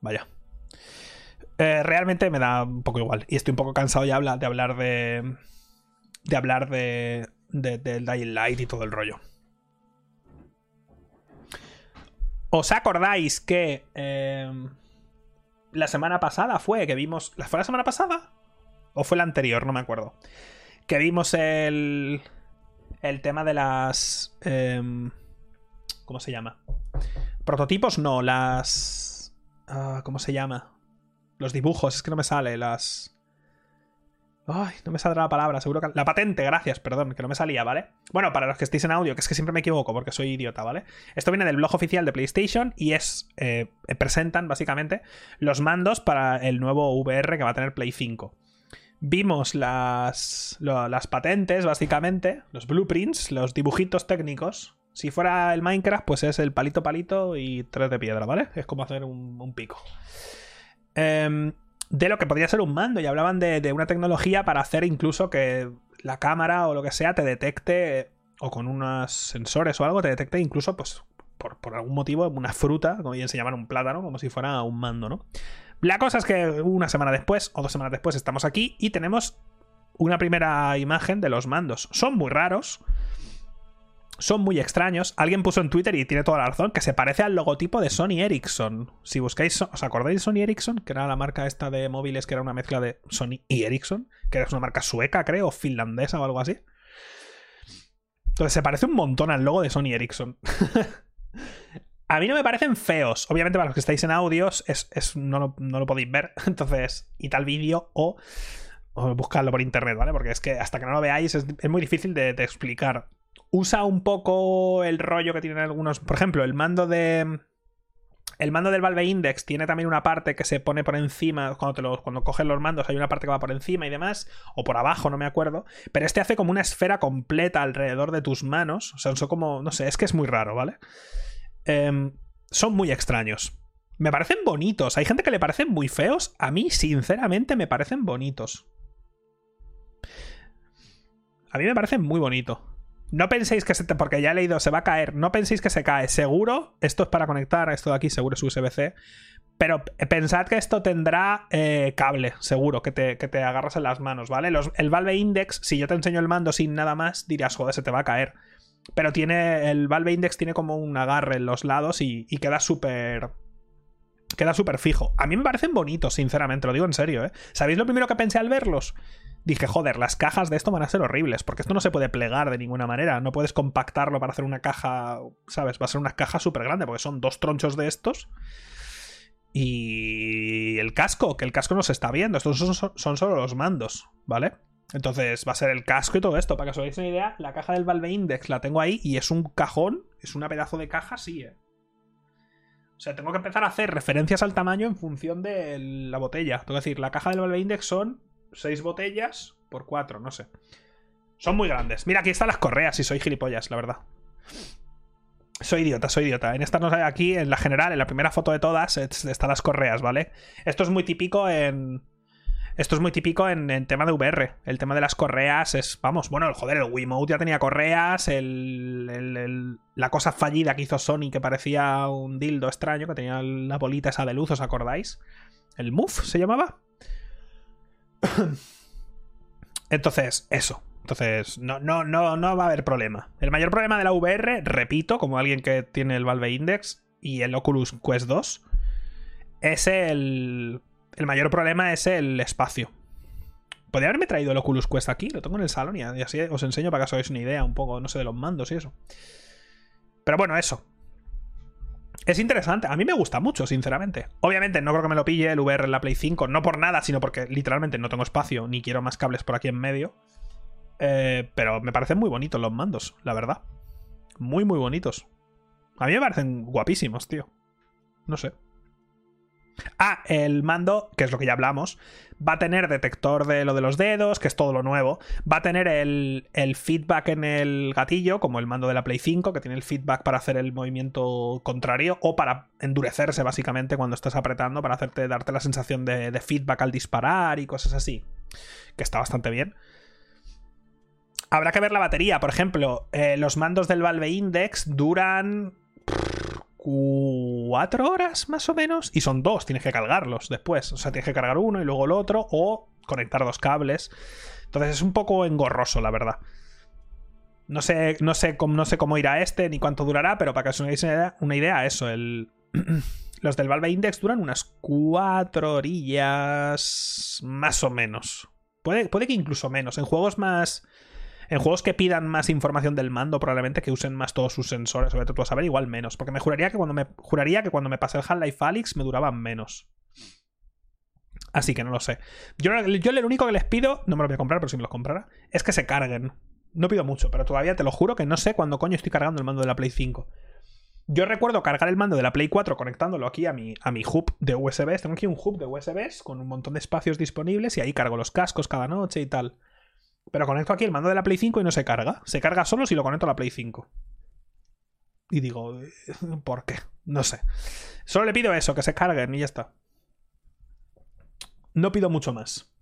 Vaya. Eh, realmente me da un poco igual. Y estoy un poco cansado ya de hablar de... De hablar de, del de Dying Light y todo el rollo. ¿Os acordáis que em, la semana pasada fue que vimos... ¿Fue la semana pasada? ¿O fue la anterior? No me acuerdo. Que vimos el... El tema de las... Em, ¿Cómo se llama? Prototipos, no, las... Ah, ¿Cómo se llama? Los dibujos, es que no me sale, las... Ay, no me saldrá la palabra, seguro que. La patente, gracias, perdón, que no me salía, ¿vale? Bueno, para los que estéis en audio, que es que siempre me equivoco porque soy idiota, ¿vale? Esto viene del blog oficial de PlayStation y es. Eh, presentan, básicamente, los mandos para el nuevo VR que va a tener Play 5. Vimos las, las patentes, básicamente, los blueprints, los dibujitos técnicos. Si fuera el Minecraft, pues es el palito palito y tres de piedra, ¿vale? Es como hacer un, un pico. Eh, de lo que podría ser un mando y hablaban de, una tecnología para hacer incluso que la cámara o lo que sea te detecte o con unos sensores o algo te detecte incluso pues por, algún motivo una fruta, como bien se llaman un plátano, como si fuera un mando, ¿no? La cosa es que una semana después o dos semanas después estamos aquí y tenemos una primera imagen de los mandos. Son muy raros son muy extraños. Alguien puso en Twitter y tiene toda la razón que se parece al logotipo de Sony Ericsson. Si buscáis, ¿os acordáis de Sony Ericsson? Que era la marca esta de móviles que era una mezcla de Sony y Ericsson, que era una marca sueca, creo, finlandesa o algo así. Entonces se parece un montón al logo de Sony Ericsson. A mí no me parecen feos. Obviamente, para los que estáis en audios, es, no, lo, no, lo, podéis ver. Entonces, y tal vídeo o o buscadlo por internet, ¿vale? Porque es que hasta que no lo veáis es, muy difícil de, explicar. Usa un poco el rollo que tienen algunos. Por ejemplo, el mando de. El mando del Valve Index tiene también una parte que se pone por encima. Cuando, te lo, cuando coges los mandos, hay una parte que va por encima y demás. O por abajo, no me acuerdo. Pero este hace como una esfera completa alrededor de tus manos. O sea, son como. No sé, es que es muy raro, ¿vale? Em, son muy extraños. Me parecen bonitos. Hay gente que le parecen muy feos. A mí, sinceramente, me parecen bonitos. A mí me parece muy bonito. No penséis que se te, porque ya he leído, se va a caer. No penséis que se cae. Seguro, esto es para conectar, esto de aquí seguro es USB-C. Pero pensad que esto tendrá eh, cable, seguro, que te, que te, agarras en las manos, ¿vale? el Valve Index, si yo te enseño el mando sin nada más, dirás, joder, se te va a caer. Pero tiene. El Valve Index tiene como un agarre en los lados y, y queda súper. Queda súper fijo. A mí me parecen bonitos, sinceramente, lo digo en serio, ¿eh? ¿Sabéis lo primero que pensé al verlos? Dije, joder, las cajas de esto van a ser horribles, porque esto no se puede plegar de ninguna manera, no puedes compactarlo para hacer una caja, ¿sabes? Va a ser una caja súper grande, porque son dos tronchos de estos. Y el casco, que el casco no se está viendo, estos son, solo los mandos, ¿vale? Entonces va a ser el casco y todo esto. Para que os hagáis una idea, la caja del Valve Index la tengo ahí y es un cajón, es una pedazo de caja, sí, ¿eh? O sea, tengo que empezar a hacer referencias al tamaño en función de la botella. Tengo que decir, la caja del Valve Index son seis botellas por cuatro, no sé. Son muy grandes. Mira, aquí están las correas y soy gilipollas, la verdad. Soy idiota, soy idiota. En esta no aquí, en la general, en la primera foto de todas, están las correas, ¿vale? Esto es muy típico en. Esto es muy típico en, tema de VR. El tema de las correas es. Vamos, bueno, el joder, el Wiimote ya tenía correas. El, la cosa fallida que hizo Sony, que parecía un dildo extraño, que tenía la bolita esa de luz, ¿os acordáis? ¿El Move se llamaba? Entonces, eso. Entonces, no, no, no, no va a haber problema. El mayor problema de la VR, repito, como alguien que tiene el Valve Index y el Oculus Quest 2, es el. El mayor problema es el espacio. Podría haberme traído el Oculus Quest aquí, lo tengo en el salón y así os enseño para que os hagáis una idea un poco, no sé, de los mandos y eso. Pero bueno, eso. Es interesante, a mí me gusta mucho, sinceramente. Obviamente no creo que me lo pille el VR en la Play 5, no por nada, sino porque literalmente no tengo espacio ni quiero más cables por aquí en medio. Eh, pero me parecen muy bonitos los mandos, la verdad. Muy, muy bonitos. A mí me parecen guapísimos, tío. No sé. Ah, el mando, que es lo que ya hablamos, va a tener detector de lo de los dedos, que es todo lo nuevo. Va a tener el, feedback en el gatillo, como el mando de la Play 5, que tiene el feedback para hacer el movimiento contrario o para endurecerse básicamente cuando estás apretando, para hacerte, darte la sensación de, feedback al disparar y cosas así. Que está bastante bien. Habrá que ver la batería. Por ejemplo, eh, los mandos del Valve Index duran cuatro horas más o menos. Y son dos, tienes que cargarlos después. O sea, tienes que cargar uno y luego el otro o conectar dos cables. Entonces es un poco engorroso, la verdad. No sé, no sé, cómo, no sé cómo irá este ni cuánto durará, pero para que os hagáis una idea, eso, el... los del Valve Index duran unas cuatro horillas más o menos. Puede, puede que incluso menos. En juegos más en juegos que pidan más información del mando, probablemente que usen más todos sus sensores, sobre todo a saber, igual menos. Porque me juraría que cuando me, juraría que cuando me pasé el Half-Life Alyx me duraban menos. Así que no lo sé. Yo, yo lo único que les pido, no me lo voy a comprar, pero si me lo comprara, es que se carguen. No pido mucho, pero todavía te lo juro que no sé cuándo coño estoy cargando el mando de la Play 5. Yo recuerdo cargar el mando de la Play 4 conectándolo aquí a mi, a mi hub de USBs. Tengo aquí un hub de USBs con un montón de espacios disponibles y ahí cargo los cascos cada noche y tal. Pero conecto aquí el mando de la Play 5 y no se carga. Se carga solo si lo conecto a la Play 5. Y digo, eh, ¿por qué? No sé. Solo le pido eso, que se carguen y ya está. No pido mucho más.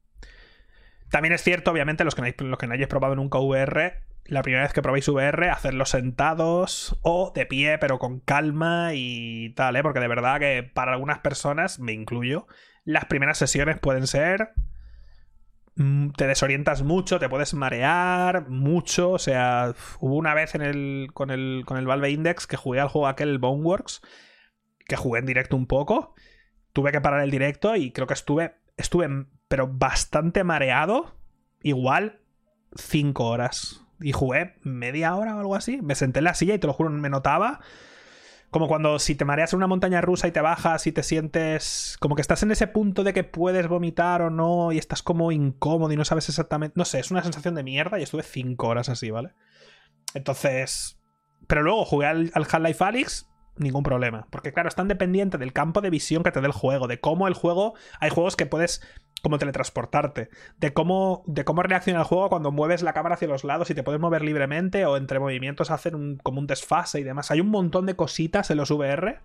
También es cierto, obviamente, los que, no, los que no hayáis probado nunca VR, la primera vez que probéis VR, hacerlo sentados o de pie, pero con calma y tal, ¿eh? Porque de verdad que para algunas personas, me incluyo, las primeras sesiones pueden ser te desorientas mucho, te puedes marear mucho. O sea, hubo una vez en el, con, el, con el Valve Index que jugué al juego aquel Boneworks, que jugué en directo un poco. Tuve que parar el directo y creo que estuve, estuve, pero bastante mareado. Igual 5 horas. Y jugué media hora o algo así. Me senté en la silla y te lo juro, me notaba como cuando si te mareas en una montaña rusa y te bajas y te sientes como que estás en ese punto de que puedes vomitar o no y estás como incómodo y no sabes exactamente. No sé, es una sensación de mierda y estuve 5 horas así, ¿vale? Entonces. Pero luego jugué al, al Half-Life Alyx, ningún problema. Porque claro, es tan dependiente del campo de visión que te dé el juego, de cómo el juego. Hay juegos que puedes como teletransportarte, de cómo, de cómo reacciona el juego cuando mueves la cámara hacia los lados y te puedes mover libremente o entre movimientos hacer un, como un desfase y demás. Hay un montón de cositas en los VR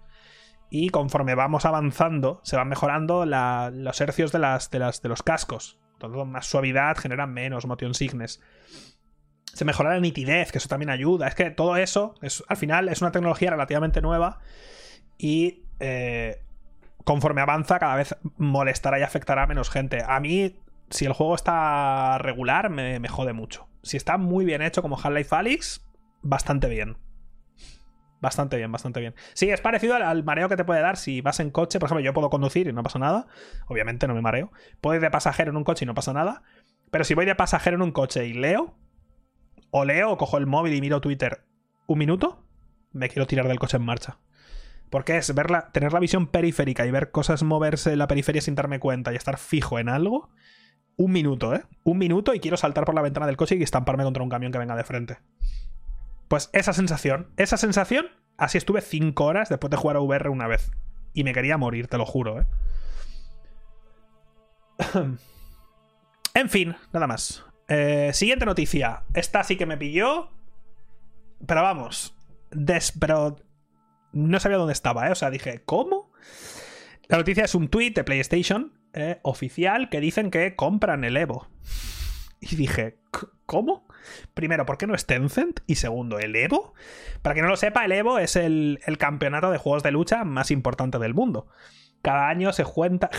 y conforme vamos avanzando se van mejorando los hercios de, las, de, las, de los cascos. Todo más suavidad genera menos motion sickness. Se mejora la nitidez, que eso también ayuda. Es que todo eso, es, al final, es una tecnología relativamente nueva y eh, conforme avanza, cada vez molestará y afectará a menos gente. A mí, si el juego está regular, me, jode mucho. Si está muy bien hecho como Half-Life Alyx, bastante bien. Bastante bien, bastante bien. Sí, es parecido al, mareo que te puede dar si vas en coche. Por ejemplo, yo puedo conducir y no pasa nada. Obviamente no me mareo. Puedo ir de pasajero en un coche y no pasa nada. Pero si voy de pasajero en un coche y leo, o leo, o cojo el móvil y miro Twitter un minuto, me quiero tirar del coche en marcha. Porque es verla, tener la visión periférica y ver cosas moverse en la periferia sin darme cuenta y estar fijo en algo. Un minuto, ¿eh? Un minuto y quiero saltar por la ventana del coche y estamparme contra un camión que venga de frente. Pues esa sensación, esa sensación, así estuve 5 horas después de jugar a VR una vez. Y me quería morir, te lo juro, ¿eh? en fin, nada más. Eh, siguiente noticia. Esta sí que me pilló. Pero vamos. Des, pero no sabía dónde estaba, ¿eh? O sea, dije, ¿cómo? La noticia es un tweet de PlayStation eh, oficial que dicen que compran el Evo. Y dije, ¿cómo? Primero, ¿por qué no es Tencent? Y segundo, ¿el Evo? Para que no lo sepa, el Evo es el, campeonato de juegos de lucha más importante del mundo. Cada año se,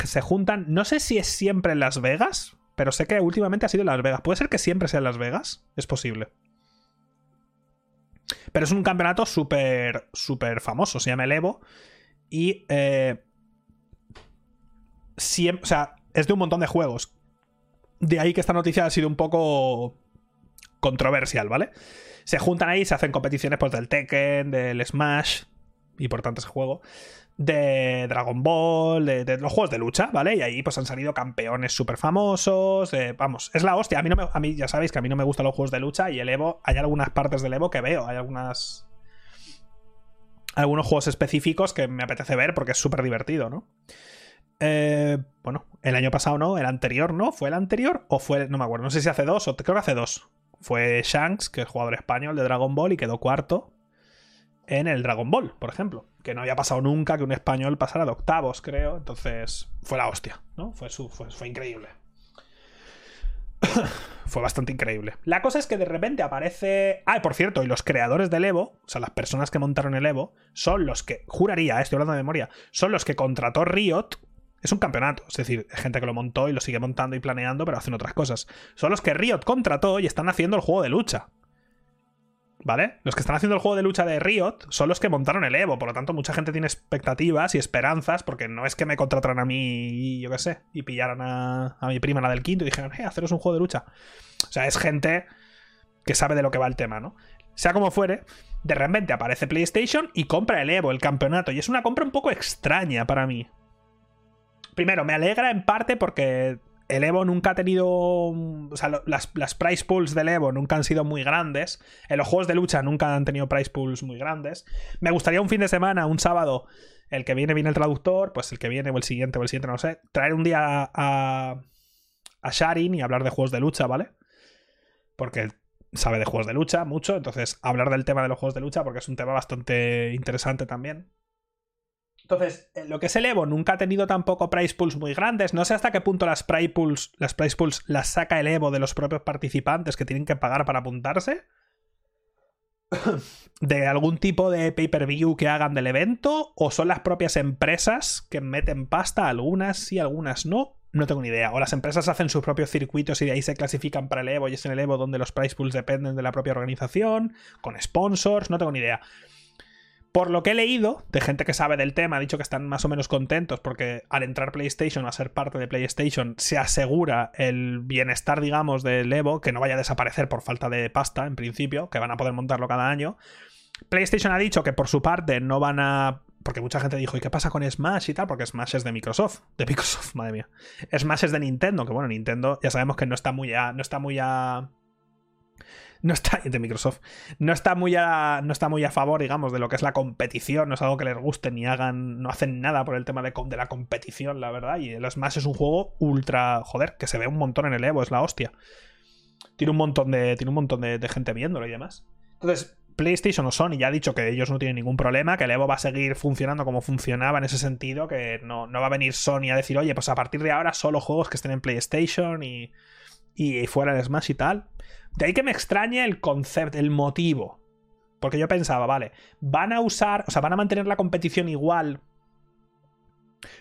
se juntan, no sé si es siempre en Las Vegas, pero sé que últimamente ha sido en Las Vegas. ¿Puede ser que siempre sea en Las Vegas? Es posible. Pero es un campeonato súper, súper famoso, se llama el Evo. Y... Eh, o sea, es de un montón de juegos. De ahí que esta noticia ha sido un poco controversial, ¿vale? Se juntan ahí, se hacen competiciones pues, del Tekken, del Smash, y por tanto ese juego de Dragon Ball, de, los juegos de lucha, ¿vale? Y ahí pues han salido campeones súper famosos, vamos, es la hostia. A mí, no a mí ya sabéis que a mí no me gustan los juegos de lucha y el Evo, hay algunas partes del Evo que veo, hay algunas... Algunos juegos específicos que me apetece ver porque es súper divertido, ¿no? Eh, bueno, el año pasado no, el anterior no, ¿fue el anterior? O fue, no me acuerdo, no sé si hace dos o creo que hace dos. Fue Shanks, que es jugador español de Dragon Ball y quedó cuarto en el Dragon Ball, por ejemplo. Que no había pasado nunca que un español pasara de octavos, creo. Entonces, fue la hostia, ¿no? Fue, su, fue, fue increíble. fue bastante increíble. La cosa es que de repente aparece. Ah, por cierto, y los creadores del Evo, o sea, las personas que montaron el Evo, son los que. Juraría, eh, estoy hablando de memoria. Son los que contrató Riot. Es un campeonato, es decir, gente que lo montó y lo sigue montando y planeando, pero hacen otras cosas. Son los que Riot contrató y están haciendo el juego de lucha. ¿Vale? Los que están haciendo el juego de lucha de Riot son los que montaron el Evo, por lo tanto mucha gente tiene expectativas y esperanzas, porque no es que me contrataran a mí, yo qué sé, y pillaran a, mi prima, la del quinto, y dijeron, eh, haceros un juego de lucha. O sea, es gente que sabe de lo que va el tema, ¿no? Sea como fuere, de repente aparece PlayStation y compra el Evo, el campeonato, y es una compra un poco extraña para mí. Primero, me alegra en parte porque el Evo nunca ha tenido. O sea, las, price pools del Evo nunca han sido muy grandes. En los juegos de lucha nunca han tenido price pools muy grandes. Me gustaría un fin de semana, un sábado, el que viene viene el traductor, pues el que viene o el siguiente o el siguiente, no sé. Traer un día a, a Sharin y hablar de juegos de lucha, ¿vale? Porque sabe de juegos de lucha mucho, entonces hablar del tema de los juegos de lucha porque es un tema bastante interesante también. Entonces, eh, lo que es el Evo nunca ha tenido tampoco price pools muy grandes. No sé hasta qué punto las price pools, las price pools las saca el Evo de los propios participantes que tienen que pagar para apuntarse. de algún tipo de pay-per-view que hagan del evento. O son las propias empresas que meten pasta, algunas y algunas no. No tengo ni idea. O las empresas hacen sus propios circuitos y de ahí se clasifican para el Evo y es en el Evo donde los price pools dependen de la propia organización, con sponsors, no tengo ni idea. Por lo que he leído, de gente que sabe del tema, ha dicho que están más o menos contentos porque al entrar PlayStation, a ser parte de PlayStation, se asegura el bienestar, digamos, del Evo, que no vaya a desaparecer por falta de pasta, en principio, que van a poder montarlo cada año. PlayStation ha dicho que por su parte no van a. Porque mucha gente dijo, ¿y qué pasa con Smash y tal? Porque Smash es de Microsoft. De Microsoft, madre mía. Smash es de Nintendo, que bueno, Nintendo ya sabemos que no está muy a. No está muy a. No está. De Microsoft. No está muy a. No está muy a favor, digamos, de lo que es la competición. No es algo que les guste ni hagan. No hacen nada por el tema de, la competición, la verdad. Y el Smash es un juego ultra. Joder, que se ve un montón en el Evo, es la hostia. Tiene un montón de. Tiene un montón de, de gente viéndolo y demás. Entonces, PlayStation o Sony ya ha dicho que ellos no tienen ningún problema, que el Evo va a seguir funcionando como funcionaba en ese sentido, que no, no va a venir Sony a decir, oye, pues a partir de ahora solo juegos que estén en PlayStation y, y fuera de Smash y tal. De ahí que me extrañe el concepto, el motivo. Porque yo pensaba, vale, van a usar, o sea, van a mantener la competición igual,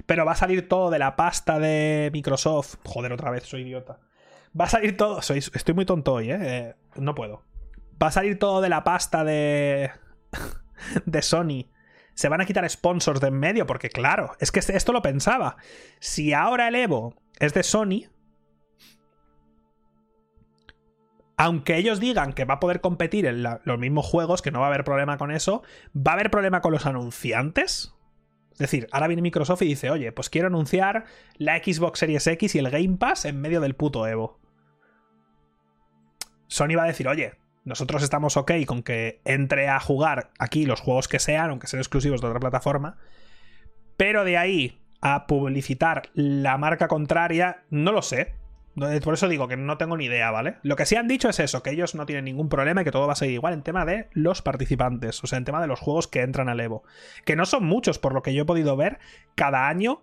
pero va a salir todo de la pasta de Microsoft. Joder, otra vez, soy idiota. Va a salir todo. Soy, estoy muy tonto hoy, ¿eh? ¿eh? No puedo va a salir todo de la pasta de. de Sony. Se van a quitar sponsors de en medio, porque claro, es que esto lo pensaba. Si ahora el Evo es de Sony, aunque ellos digan que va a poder competir en los mismos juegos, que no va a haber problema con eso, ¿va a haber problema con los anunciantes? Es decir, ahora viene Microsoft y dice, oye, pues quiero anunciar la Xbox Series X y el Game Pass en medio del puto Evo. Sony va a decir, oye, nosotros estamos ok con que entre a jugar aquí los juegos que sean, aunque sean exclusivos de otra plataforma, pero de ahí a publicitar la marca contraria, no lo sé. Por eso digo que no tengo ni idea, ¿vale? Lo que sí han dicho es eso, que ellos no tienen ningún problema y que todo va a seguir igual en tema de los participantes, o sea, en tema de los juegos que entran al Evo. Que no son muchos, por lo que yo he podido ver, cada año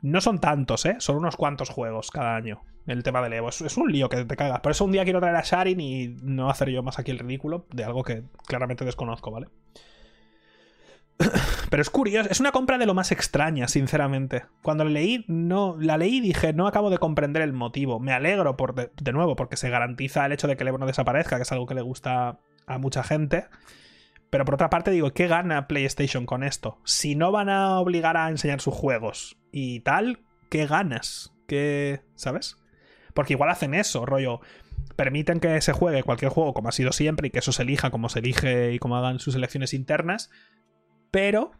no son tantos, ¿eh? Son unos cuantos juegos cada año el tema del Evo. Es, un lío que te cagas. Por eso un día quiero traer a Sharin y no hacer yo más aquí el ridículo de algo que claramente desconozco, ¿vale? Pero es curioso, es una compra de lo más extraña, sinceramente. Cuando la leí, no, la leí dije, no acabo de comprender el motivo. Me alegro por de, nuevo, porque se garantiza el hecho de que el Evo no desaparezca, que es algo que le gusta a mucha gente. Pero por otra parte, digo, ¿qué gana PlayStation con esto? Si no van a obligar a enseñar sus juegos y tal, ¿qué ganas? ¿Qué. ¿Sabes? Porque igual hacen eso, rollo. Permiten que se juegue cualquier juego como ha sido siempre y que eso se elija como se elige y como hagan sus elecciones internas. Pero,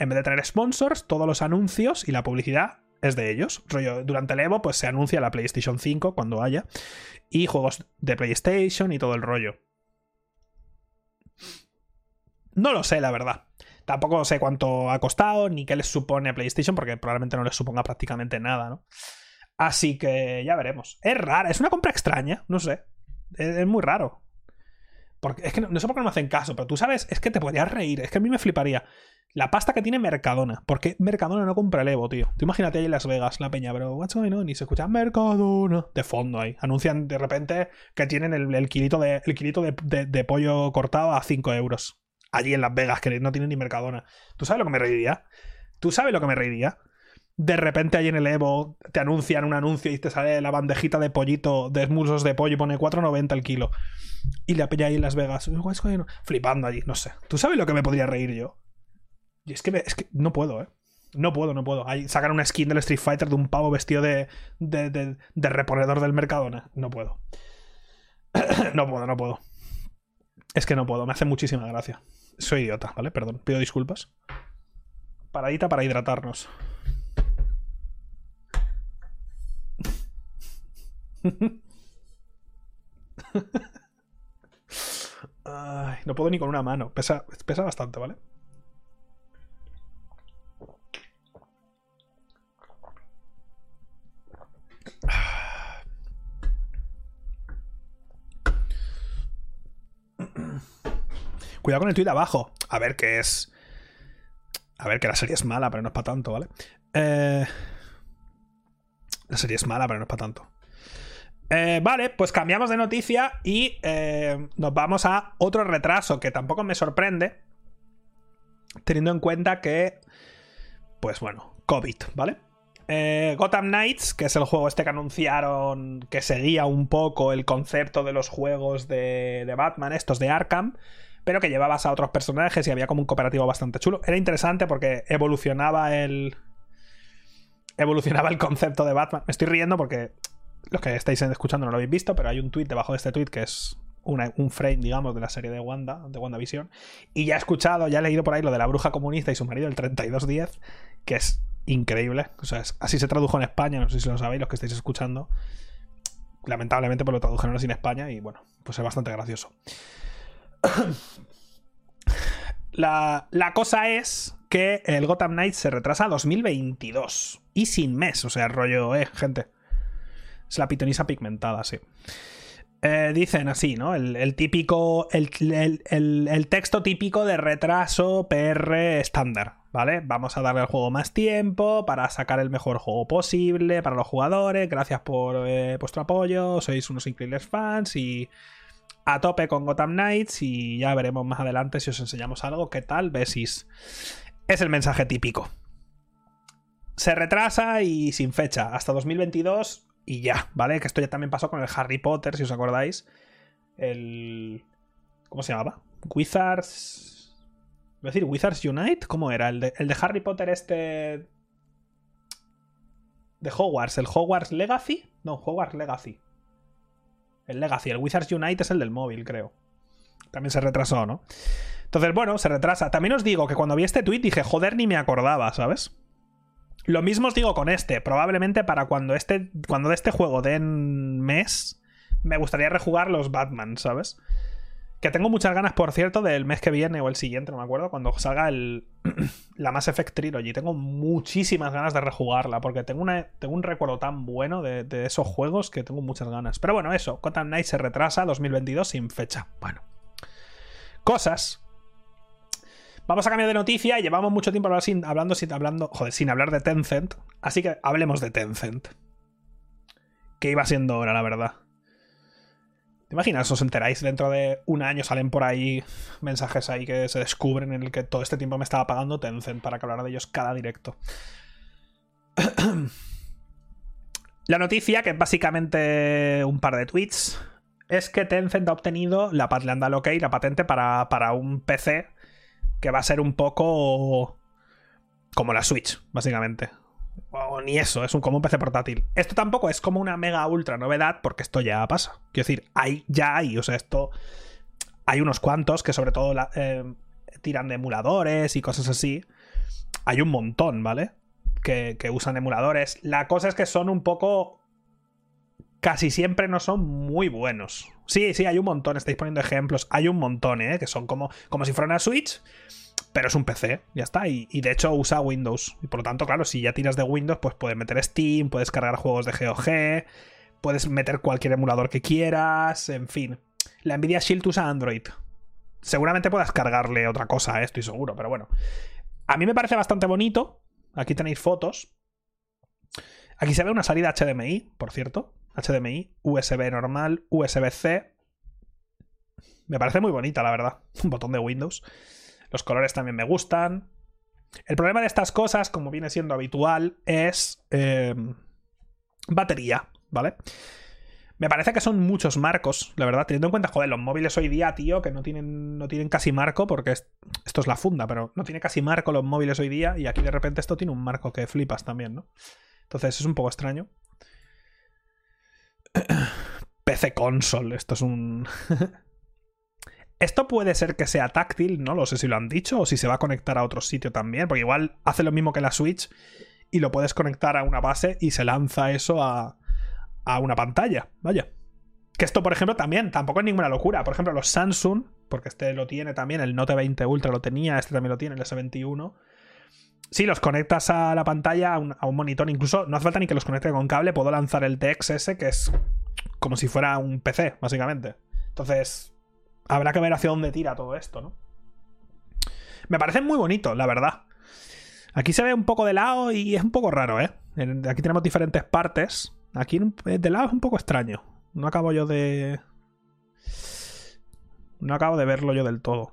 en vez de tener sponsors, todos los anuncios y la publicidad es de ellos. Durante el Evo, pues se anuncia la PlayStation 5 cuando haya. Y juegos de PlayStation y todo el rollo. No lo sé, la verdad. Tampoco sé cuánto ha costado, ni qué les supone a PlayStation, porque probablemente no les suponga prácticamente nada, ¿no? Así que ya veremos. Es rara, es una compra extraña, no sé. Es, muy raro. Porque es que no, sé por qué no me hacen caso, pero tú sabes, es que te podrías reír, es que a mí me fliparía. La pasta que tiene Mercadona. ¿Por qué Mercadona no compra el Evo, tío? Tú imagínate ahí en Las Vegas, la peña, pero what's going on? Y se escucha Mercadona de fondo ahí. Anuncian de repente que tienen el, kilito, de, el kilito de, pollo cortado a 5 euros. Allí en Las Vegas, que no tienen ni Mercadona. ¿Tú sabes lo que me reiría? ¿Tú sabes lo que me reiría? De repente ahí en el Evo te anuncian un anuncio y te sale la bandejita de pollito, de muslos de pollo y pone 4.90 el kilo. Y la peña ahí en Las Vegas, flipando allí, no sé. ¿Tú sabes lo que me podría reír yo? Y es que, es que no puedo, ¿eh? No puedo, no puedo. Ahí sacan una skin del Street Fighter de un pavo vestido de, de, de, de reponedor del Mercadona. No puedo. no puedo, no puedo. Es que no puedo, me hace muchísima gracia. Soy idiota, ¿vale? Perdón, pido disculpas. Paradita para hidratarnos. No puedo ni con una mano. Pesa, pesa bastante, ¿vale? Cuidado con el tweet de abajo. A ver qué es. A ver, que la serie es mala, pero no es para tanto, ¿vale? Eh... La serie es mala, pero no es para tanto. Eh, vale, pues cambiamos de noticia y eh, nos vamos a otro retraso que tampoco me sorprende, teniendo en cuenta que, pues bueno, COVID, ¿vale? Eh, Gotham Knights, que es el juego este que anunciaron que seguía un poco el concepto de los juegos de, de Batman, estos de Arkham, pero que llevabas a otros personajes y había como un cooperativo bastante chulo. Era interesante porque evolucionaba el, evolucionaba el concepto de Batman. Me estoy riendo porque los que estáis escuchando no lo habéis visto, pero hay un tweet debajo de este tweet que es un frame, digamos, de la serie de Wanda, de WandaVision. Y ya he escuchado, ya he leído por ahí lo de la bruja comunista y su marido, el 3210, que es increíble. O sea, así se tradujo en España, no sé si lo sabéis, los que estáis escuchando. Lamentablemente, pues lo tradujeron así en España y bueno, pues es bastante gracioso. La, la, cosa es que el Gotham Knights se retrasa a 2022 y sin mes, o sea, rollo, eh, gente. Es la pitonisa pigmentada, sí. Eh, dicen así, ¿no? El, típico. El, el, texto típico de retraso PR estándar, ¿vale? Vamos a darle al juego más tiempo para sacar el mejor juego posible para los jugadores. Gracias por eh, vuestro apoyo. Sois unos increíbles fans y a tope con Gotham Knights. Y ya veremos más adelante si os enseñamos algo. ¿Qué tal, Besis? Es el mensaje típico. Se retrasa y sin fecha. Hasta 2022 y ya, ¿vale? Que esto ya también pasó con el Harry Potter, si os acordáis. El. ¿Cómo se llamaba? Wizards. Voy a decir Wizards Unite. ¿Cómo era? El de, el de Harry Potter, este. De Hogwarts. ¿El Hogwarts Legacy? No, Hogwarts Legacy. El Legacy. El Wizards Unite es el del móvil, creo. También se retrasó, ¿no? Entonces, bueno, se retrasa. También os digo que cuando vi este tweet dije, joder, ni me acordaba, ¿sabes? Lo mismo os digo con este. Probablemente para cuando este. Cuando de este juego den mes. Me gustaría rejugar los Batman, ¿sabes? Que tengo muchas ganas, por cierto, del mes que viene o el siguiente, no me acuerdo, cuando salga el, la Mass Effect Trilogy. Tengo muchísimas ganas de rejugarla, porque tengo, tengo un recuerdo tan bueno de, de, esos juegos que tengo muchas ganas. Pero bueno, eso, Gotham Knight se retrasa 2022 sin fecha. Bueno. Cosas Vamos a cambiar de noticia y llevamos mucho tiempo hablando, sin, hablando, joder, sin hablar de Tencent. Así que hablemos de Tencent. Que iba siendo hora, la verdad. ¿Te imaginas? ¿Os enteráis? Dentro de un año salen por ahí mensajes ahí que se descubren en el que todo este tiempo me estaba pagando Tencent para que hablara de ellos cada directo. La noticia, que es básicamente un par de tweets, es que Tencent ha obtenido la, le la patente para un PC que va a ser un poco como la Switch, básicamente. O ni eso, es un, como un PC portátil. Esto tampoco es como una mega ultra novedad, porque esto ya pasa. Quiero decir, hay, ya hay, o sea, esto. Hay unos cuantos que sobre todo eh, tiran de emuladores y cosas así. Hay un montón, ¿vale? Que, que usan emuladores. La cosa es que son un poco casi siempre no son muy buenos. Sí, sí, hay un montón, estáis poniendo ejemplos, hay un montón, ¿eh? Que son como, como si fuera una Switch, pero es un PC, ya está. Y, de hecho usa Windows. Y por lo tanto, claro, si ya tiras de Windows, pues puedes meter Steam, puedes cargar juegos de GOG, puedes meter cualquier emulador que quieras, en fin. La Nvidia Shield usa Android. Seguramente puedas cargarle otra cosa, ¿eh? estoy seguro, pero bueno. A mí me parece bastante bonito. Aquí tenéis fotos. Aquí se ve una salida HDMI, por cierto. HDMI, USB normal, USB-C. Me parece muy bonita, la verdad. Un botón de Windows. Los colores también me gustan. El problema de estas cosas, como viene siendo habitual, es eh, batería, ¿vale? Me parece que son muchos marcos, la verdad, teniendo en cuenta, joder, los móviles hoy día, tío, que no tienen, no tienen casi marco, porque esto es la funda, pero no tiene casi marco los móviles hoy día, y aquí de repente esto tiene un marco que flipas también, ¿no? Entonces es un poco extraño. PC console, esto es un... Esto puede ser que sea táctil, no lo sé si lo han dicho o si se va a conectar a otro sitio también, porque igual hace lo mismo que la Switch y lo puedes conectar a una base y se lanza eso a, a una pantalla, vaya. Que esto, por ejemplo, también, tampoco es ninguna locura. Por ejemplo, los Samsung, porque este lo tiene también, el Note 20 Ultra lo tenía, este también lo tiene, el S21. Sí, los conectas a la pantalla, a un, monitor, incluso no hace falta ni que los conecte con cable, puedo lanzar el DXS, que es como si fuera un PC, básicamente. Entonces, habrá que ver hacia dónde tira todo esto, ¿no? Me parece muy bonito, la verdad. Aquí se ve un poco de lado y es un poco raro, ¿eh? Aquí tenemos diferentes partes. Aquí de lado es un poco extraño. No acabo yo de... No acabo de verlo yo del todo.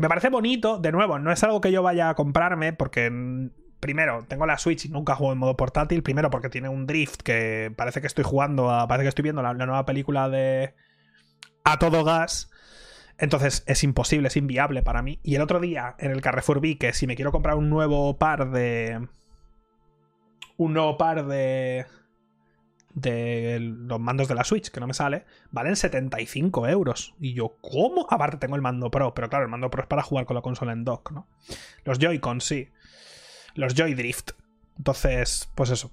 Me parece bonito, de nuevo, no es algo que yo vaya a comprarme porque mm, primero, tengo la Switch y nunca juego en modo portátil. Primero, porque tiene un drift que parece que estoy jugando, a, parece que estoy viendo la, nueva película de A todo gas. Entonces es imposible, es inviable para mí. Y el otro día en el Carrefour vi que si me quiero comprar un nuevo par de. Un nuevo par de. De los mandos de la Switch, que no me sale, valen 75 euros. Y yo, ¿cómo? Aparte tengo el mando Pro, pero claro, el mando Pro es para jugar con la consola en dock, ¿no? Los Joy-Con, sí. Los Joy Drift. Entonces, pues eso.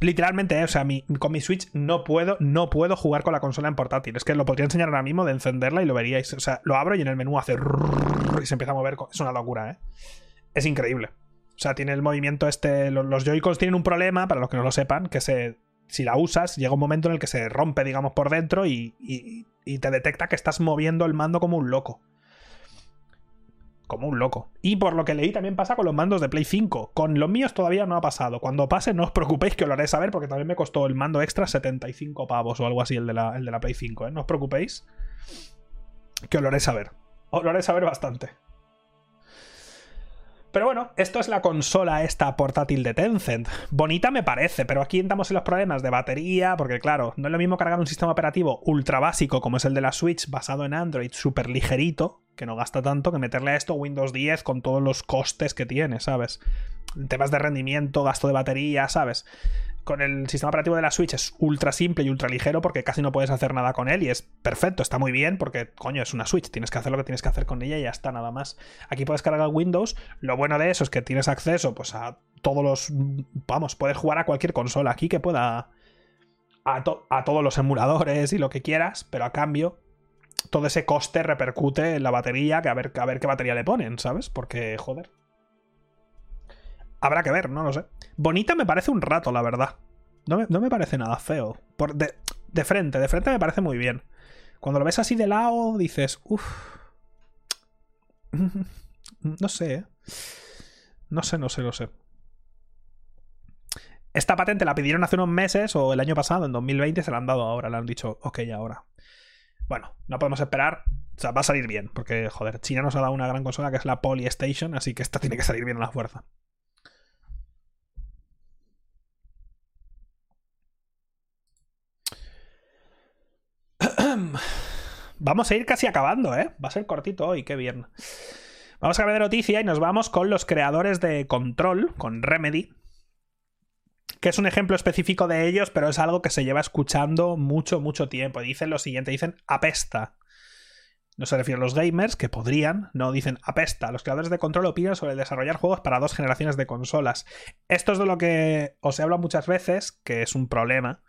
Literalmente, eh, o sea, con mi Switch no puedo, no puedo jugar con la consola en portátil. Es que lo podría enseñar ahora mismo de encenderla y lo veríais. O sea, lo abro y en el menú hace y se empieza a mover. Es una locura, ¿eh? Es increíble. O sea, tiene el movimiento este. Los Joy-Cons tienen un problema, para los que no lo sepan, que se. Si la usas, llega un momento en el que se rompe, digamos, por dentro y, te detecta que estás moviendo el mando como un loco como un loco. Y por lo que leí también pasa con los mandos de Play 5. Con los míos todavía no ha pasado. Cuando pase no os preocupéis que os lo haré saber porque también me costó el mando extra 75 pavos o algo así el de la, el de la Play 5. ¿eh? No os preocupéis que os lo haré saber. Os lo haré saber bastante. Pero bueno, esto es la consola esta portátil de Tencent. Bonita me parece, pero aquí entramos en los problemas de batería, porque claro, no es lo mismo cargar un sistema operativo ultra básico como es el de la Switch basado en Android, súper ligerito, que no gasta tanto, que meterle a esto Windows 10 con todos los costes que tiene, ¿sabes? Temas de rendimiento, gasto de batería, ¿sabes? con el sistema operativo de la Switch es ultra simple y ultra ligero porque casi no puedes hacer nada con él y es perfecto, está muy bien porque, coño, es una Switch, tienes que hacer lo que tienes que hacer con ella y ya está, nada más. Aquí puedes cargar Windows, lo bueno de eso es que tienes acceso pues a todos los... Vamos, puedes jugar a cualquier consola aquí que pueda... A, a todos los emuladores y lo que quieras, pero a cambio todo ese coste repercute en la batería, que a ver, a ver qué batería le ponen, ¿sabes? Porque, joder. Habrá que ver, no lo sé. Bonita me parece un rato, la verdad. No me, parece nada feo. Por, de, de, frente, de frente me parece muy bien. Cuando lo ves así de lado, dices, uff. No sé, ¿eh? No sé, no sé, no sé. Esta patente la pidieron hace unos meses o el año pasado, en 2020, se la han dado ahora. Le han dicho, ok, ahora. Bueno, no podemos esperar. O sea, va a salir bien, porque, joder, China nos ha dado una gran consola que es la Polystation, así que esta tiene que salir bien a la fuerza. Vamos a ir casi acabando, ¿eh? Va a ser cortito hoy, qué bien. Vamos a cambiar de noticia y nos vamos con los creadores de Control, con Remedy, que es un ejemplo específico de ellos, pero es algo que se lleva escuchando mucho, mucho tiempo. Dicen lo siguiente, dicen apesta. No se refiere a los gamers, que podrían, no, dicen apesta. Los creadores de Control opinan sobre desarrollar juegos para dos generaciones de consolas. Esto es de lo que os he hablado muchas veces, que es un problema.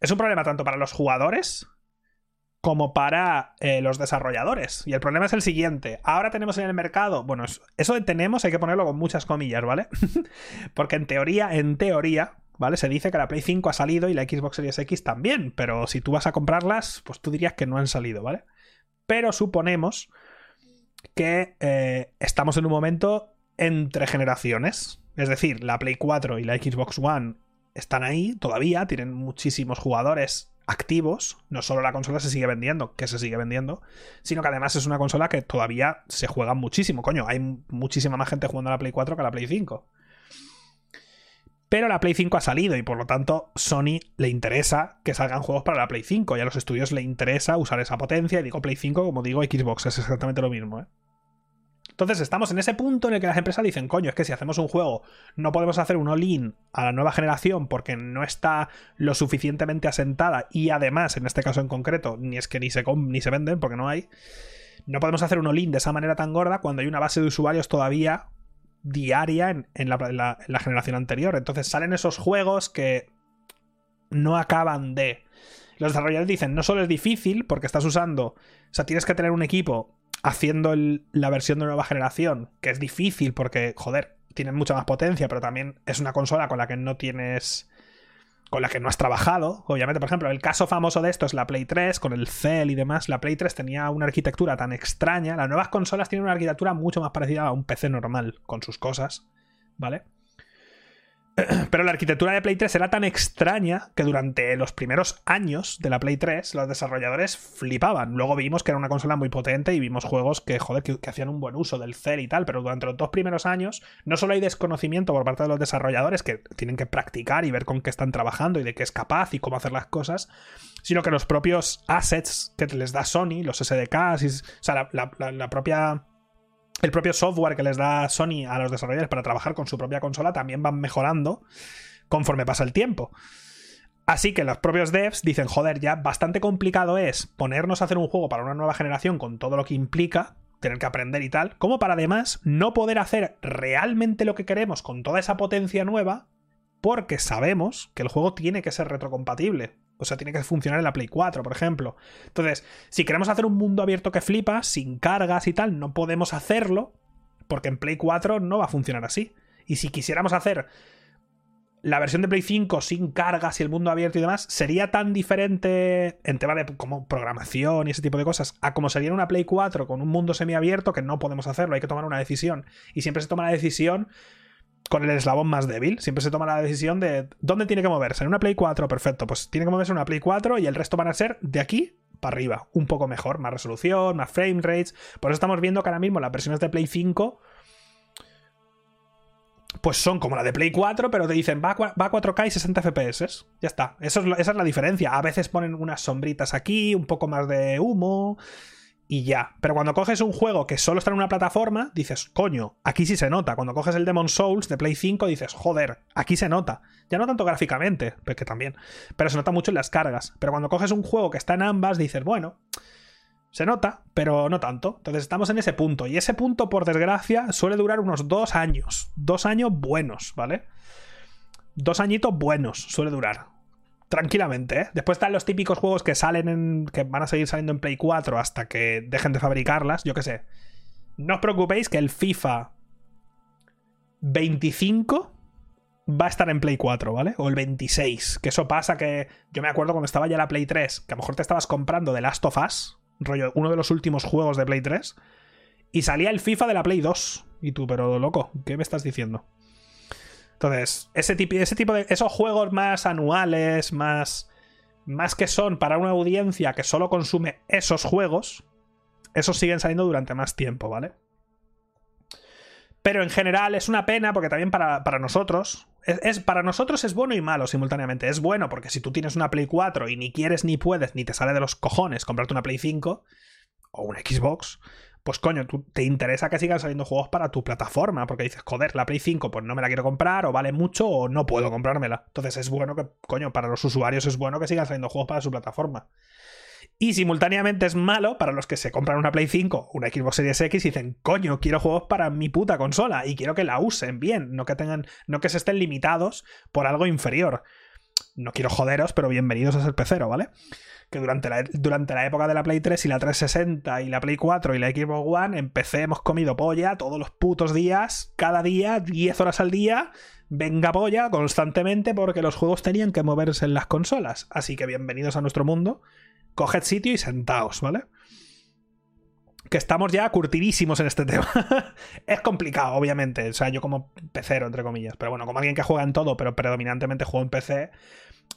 Es un problema tanto para los jugadores como para eh, los desarrolladores. Y el problema es el siguiente. Ahora tenemos en el mercado, bueno, eso de tenemos hay que ponerlo con muchas comillas, ¿vale? Porque en teoría, en teoría, ¿vale? Se dice que la Play 5 ha salido y la Xbox Series X también, pero si tú vas a comprarlas, pues tú dirías que no han salido, ¿vale? Pero suponemos que eh, estamos en un momento entre generaciones. Es decir, la Play 4 y la Xbox One están ahí todavía, tienen muchísimos jugadores activos, no solo la consola se sigue vendiendo, que se sigue vendiendo, sino que además es una consola que todavía se juega muchísimo. Coño, hay muchísima más gente jugando a la Play 4 que a la Play 5. Pero la Play 5 ha salido y por lo tanto Sony le interesa que salgan juegos para la Play 5 y a los estudios le interesa usar esa potencia. Y digo Play 5 como digo Xbox, es exactamente lo mismo. ¿eh? Entonces estamos en ese punto en el que las empresas dicen, coño, es que si hacemos un juego no podemos hacer un all-in a la nueva generación porque no está lo suficientemente asentada y además, en este caso en concreto, ni es que ni se, ni se venden porque no hay. No podemos hacer un all-in de esa manera tan gorda cuando hay una base de usuarios todavía diaria en, la, la generación anterior. Entonces salen esos juegos que no acaban de... Los desarrolladores dicen, no solo es difícil porque estás usando, o sea, tienes que tener un equipo haciendo la versión de nueva generación, que es difícil porque, joder, tienen mucha más potencia, pero también es una consola con la que no tienes. con la que no has trabajado. Obviamente, por ejemplo, el caso famoso de esto es la Play 3, con el Cell y demás. La Play 3 tenía una arquitectura tan extraña. Las nuevas consolas tienen una arquitectura mucho más parecida a un PC normal, con sus cosas, ¿vale? Pero la arquitectura de Play 3 era tan extraña que durante los primeros años de la Play 3 los desarrolladores flipaban. Luego vimos que era una consola muy potente y vimos juegos que, joder, que, hacían un buen uso del CEL y tal, pero durante los dos primeros años no solo hay desconocimiento por parte de los desarrolladores que tienen que practicar y ver con qué están trabajando y de qué es capaz y cómo hacer las cosas, sino que los propios assets que les da Sony, los SDKs, o sea, la propia el propio software que les da Sony a los desarrolladores para trabajar con su propia consola también van mejorando conforme pasa el tiempo. Así que los propios devs dicen, joder, ya bastante complicado es ponernos a hacer un juego para una nueva generación con todo lo que implica, tener que aprender y tal, como para además no poder hacer realmente lo que queremos con toda esa potencia nueva, porque sabemos que el juego tiene que ser retrocompatible. O sea, tiene que funcionar en la Play 4, por ejemplo. Entonces, si queremos hacer un mundo abierto que flipa, sin cargas y tal, no podemos hacerlo, porque en Play 4 no va a funcionar así. Y si quisiéramos hacer la versión de Play 5 sin cargas y el mundo abierto y demás sería tan diferente en tema de como programación y ese tipo de cosas a como sería una Play 4 con un mundo semiabierto que no podemos hacerlo, hay que tomar una decisión. Y siempre se toma la decisión con el eslabón más débil. Siempre se toma la decisión de dónde tiene que moverse. En una Play 4, perfecto, pues tiene que moverse en una Play 4 y el resto van a ser de aquí para arriba, un poco mejor, más resolución, más frame rates. Por eso estamos viendo que ahora mismo las versiones de Play 5 pues son como la de Play 4, pero te dicen va a, 4K y 60 FPS. Ya está. Esa es la diferencia. A veces ponen unas sombritas aquí, un poco más de humo y ya. Pero cuando coges un juego que solo está en una plataforma, dices, coño, aquí sí se nota. Cuando coges el Demon Souls de Play 5, dices, joder, aquí se nota. Ya no tanto gráficamente, que también, pero se nota mucho en las cargas. Pero cuando coges un juego que está en ambas, dices, bueno, se nota, pero no tanto. Entonces estamos en ese punto. Y ese punto, por desgracia, suele durar unos dos años. Dos años buenos, ¿vale? Dos añitos buenos suele durar. Tranquilamente, ¿eh? Después están los típicos juegos que salen en. que van a seguir saliendo en Play 4 hasta que dejen de fabricarlas. Yo qué sé. No os preocupéis que el FIFA 25 va a estar en Play 4, ¿vale? O el 26. Que eso pasa que. Yo me acuerdo cuando estaba ya la Play 3, que a lo mejor te estabas comprando The Last of Us rollo, uno de los últimos juegos de Play 3, y salía el FIFA de la Play 2. Y tú, pero loco, ¿qué me estás diciendo? Entonces, ese tipo, de. Esos juegos más anuales, más. Más que son para una audiencia que solo consume esos juegos, esos siguen saliendo durante más tiempo, ¿vale? Pero en general es una pena porque también para, nosotros. Es, para nosotros es bueno y malo simultáneamente. Es bueno porque si tú tienes una Play 4 y ni quieres ni puedes ni te sale de los cojones comprarte una Play 5 o una Xbox, pues coño, tú, te interesa que sigan saliendo juegos para tu plataforma, porque dices, joder, la Play 5 pues no me la quiero comprar, o vale mucho, o no puedo comprármela. Entonces es bueno que, coño, para los usuarios es bueno que sigan saliendo juegos para su plataforma. Y simultáneamente es malo para los que se compran una Play 5, una Xbox Series X y dicen, coño, quiero juegos para mi puta consola y quiero que la usen bien, no que tengan, no que se estén limitados por algo inferior. No quiero joderos, pero bienvenidos a ser pecero, ¿vale? Que durante la, durante la época de la Play 3 y la 360 y la Play 4 y la Xbox One, en PC hemos comido polla todos los putos días, cada día, 10 horas al día, venga polla constantemente porque los juegos tenían que moverse en las consolas. Así que bienvenidos a nuestro mundo coged sitio y sentaos, ¿vale? Que estamos ya curtidísimos en este tema. es complicado, obviamente. O sea, yo como pecero, entre comillas. Pero bueno, como alguien que juega en todo, pero predominantemente juego en PC,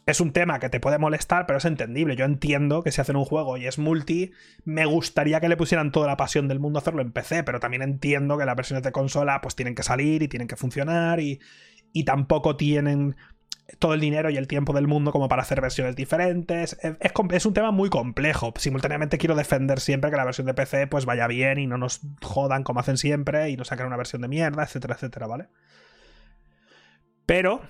es un tema que te puede molestar, pero es entendible. Yo entiendo que si hacen un juego y es multi, me gustaría que le pusieran toda la pasión del mundo a hacerlo en PC, pero también entiendo que las versiones de consola pues tienen que salir y tienen que funcionar y, y tampoco tienen todo el dinero y el tiempo del mundo como para hacer versiones diferentes. Es, un tema muy complejo. Simultáneamente quiero defender siempre que la versión de PC pues vaya bien y no nos jodan como hacen siempre y nos saquen una versión de mierda, etcétera, etcétera, ¿vale? Pero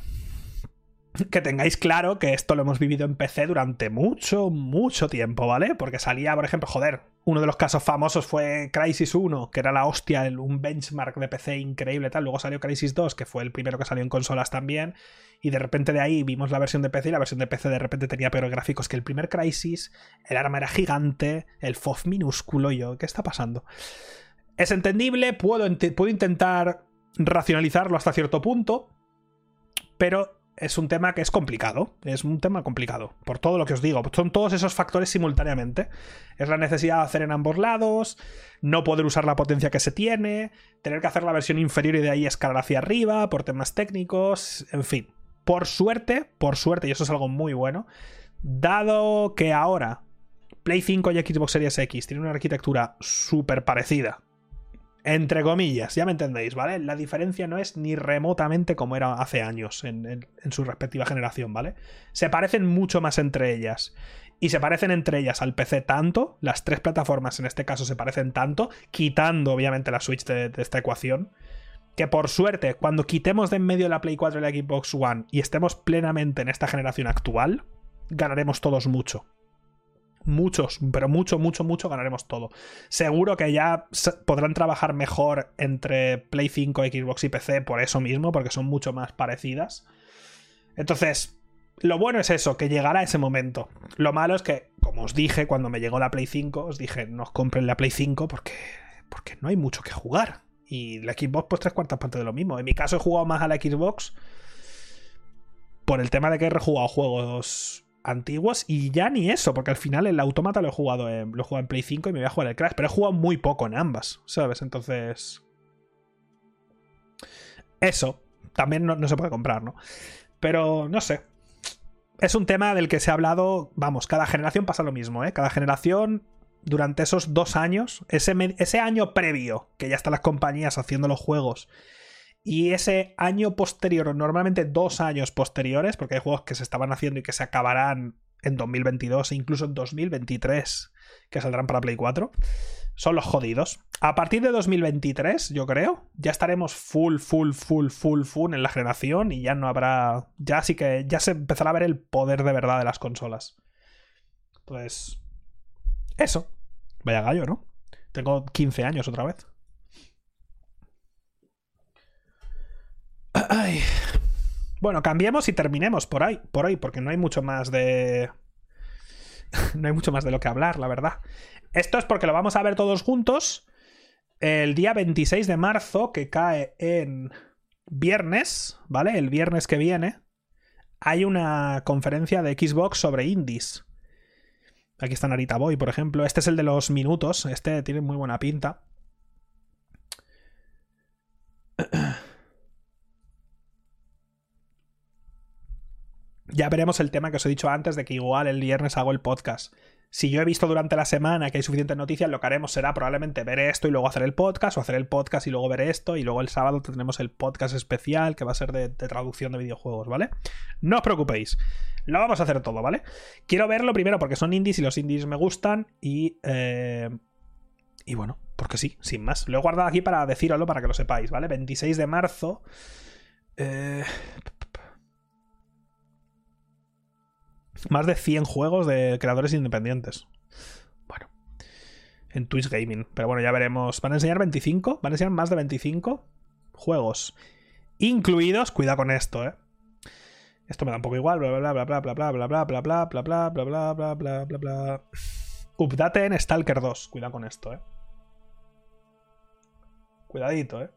que tengáis claro que esto lo hemos vivido en PC durante mucho, mucho tiempo, ¿vale? Porque salía, por ejemplo, joder, uno de los casos famosos fue Crisis 1, que era la hostia, un benchmark de PC increíble, tal. Luego salió Crisis 2, que fue el primero que salió en consolas también. Y de repente de ahí vimos la versión de PC y la versión de PC de repente tenía peores gráficos que el primer Crisis. El arma era gigante, el FOV minúsculo. Y yo, ¿qué está pasando? Es entendible, puedo, puedo intentar racionalizarlo hasta cierto punto, pero es un tema que es complicado. Es un tema complicado. Por todo lo que os digo. Son todos esos factores simultáneamente. Es la necesidad de hacer en ambos lados. No poder usar la potencia que se tiene. Tener que hacer la versión inferior y de ahí escalar hacia arriba. Por temas técnicos. En fin. Por suerte, por suerte, y eso es algo muy bueno. Dado que ahora Play 5 y Xbox Series X tienen una arquitectura súper parecida entre comillas, ya me entendéis, ¿vale? La diferencia no es ni remotamente como era hace años en, su respectiva generación, ¿vale? Se parecen mucho más entre ellas. Y se parecen entre ellas al PC tanto, las tres plataformas en este caso se parecen tanto, quitando obviamente la Switch de, esta ecuación, que por suerte, cuando quitemos de en medio la Play 4 y la Xbox One y estemos plenamente en esta generación actual, ganaremos todos mucho. Muchos, pero mucho, mucho, mucho ganaremos todo. Seguro que ya podrán trabajar mejor entre Play 5, Xbox y PC por eso mismo, porque son mucho más parecidas. Entonces, lo bueno es eso, que llegará ese momento. Lo malo es que, como os dije cuando me llegó la Play 5, os dije, no os compren la Play 5 porque, porque no hay mucho que jugar. Y la Xbox, pues tres cuartas partes de lo mismo. En mi caso he jugado más a la Xbox por el tema de que he rejugado juegos antiguos y ya ni eso, porque al final el automata lo he jugado en, lo he jugado en Play 5 y me voy a jugar el Crash, pero he jugado muy poco en ambas, ¿sabes? Entonces... Eso, también no, se puede comprar, ¿no? Pero no sé. Es un tema del que se ha hablado, vamos, cada generación pasa lo mismo, ¿eh? Cada generación, durante esos dos años, ese, ese año previo, que ya están las compañías haciendo los juegos, y ese año posterior, normalmente dos años posteriores, porque hay juegos que se estaban haciendo y que se acabarán en 2022 e incluso en 2023, que saldrán para Play 4, son los jodidos. A partir de 2023, yo creo, ya estaremos full, full, full, full, full en la generación y ya no habrá. Ya sí que. Ya se empezará a ver el poder de verdad de las consolas. Pues. Eso. Vaya gallo, ¿no? Tengo 15 años otra vez. Bueno, cambiemos y terminemos por por hoy, porque no hay mucho más de. no hay mucho más de lo que hablar, la verdad. Esto es porque lo vamos a ver todos juntos el día 26 de marzo, que cae en viernes, ¿vale? El viernes que viene, hay una conferencia de Xbox sobre indies. Aquí está Narita Boy, por ejemplo. Este es el de los minutos. Este tiene muy buena pinta. Ya veremos el tema que os he dicho antes de que igual el viernes hago el podcast. Si yo he visto durante la semana que hay suficientes noticias, lo que haremos será probablemente ver esto y luego hacer el podcast, o hacer el podcast y luego ver esto, y luego el sábado tendremos el podcast especial que va a ser de, traducción de videojuegos, ¿vale? No os preocupéis, lo vamos a hacer todo, ¿vale? Quiero verlo primero porque son indies y los indies me gustan y... Eh, y bueno, porque sí, sin más. Lo he guardado aquí para deciroslo para que lo sepáis, ¿vale? 26 de marzo... Eh, Más de 100 juegos de creadores independientes. Bueno. En Twitch Gaming. Pero bueno, ya veremos. ¿Van a enseñar 25? ¿Van a enseñar más de 25 juegos? Incluidos, cuidado con esto, ¿eh? Esto me da un poco igual, bla bla bla bla bla bla bla bla bla bla bla bla bla bla bla bla bla bla Update en Stalker 2, cuidado con esto, eh. Cuidadito, eh.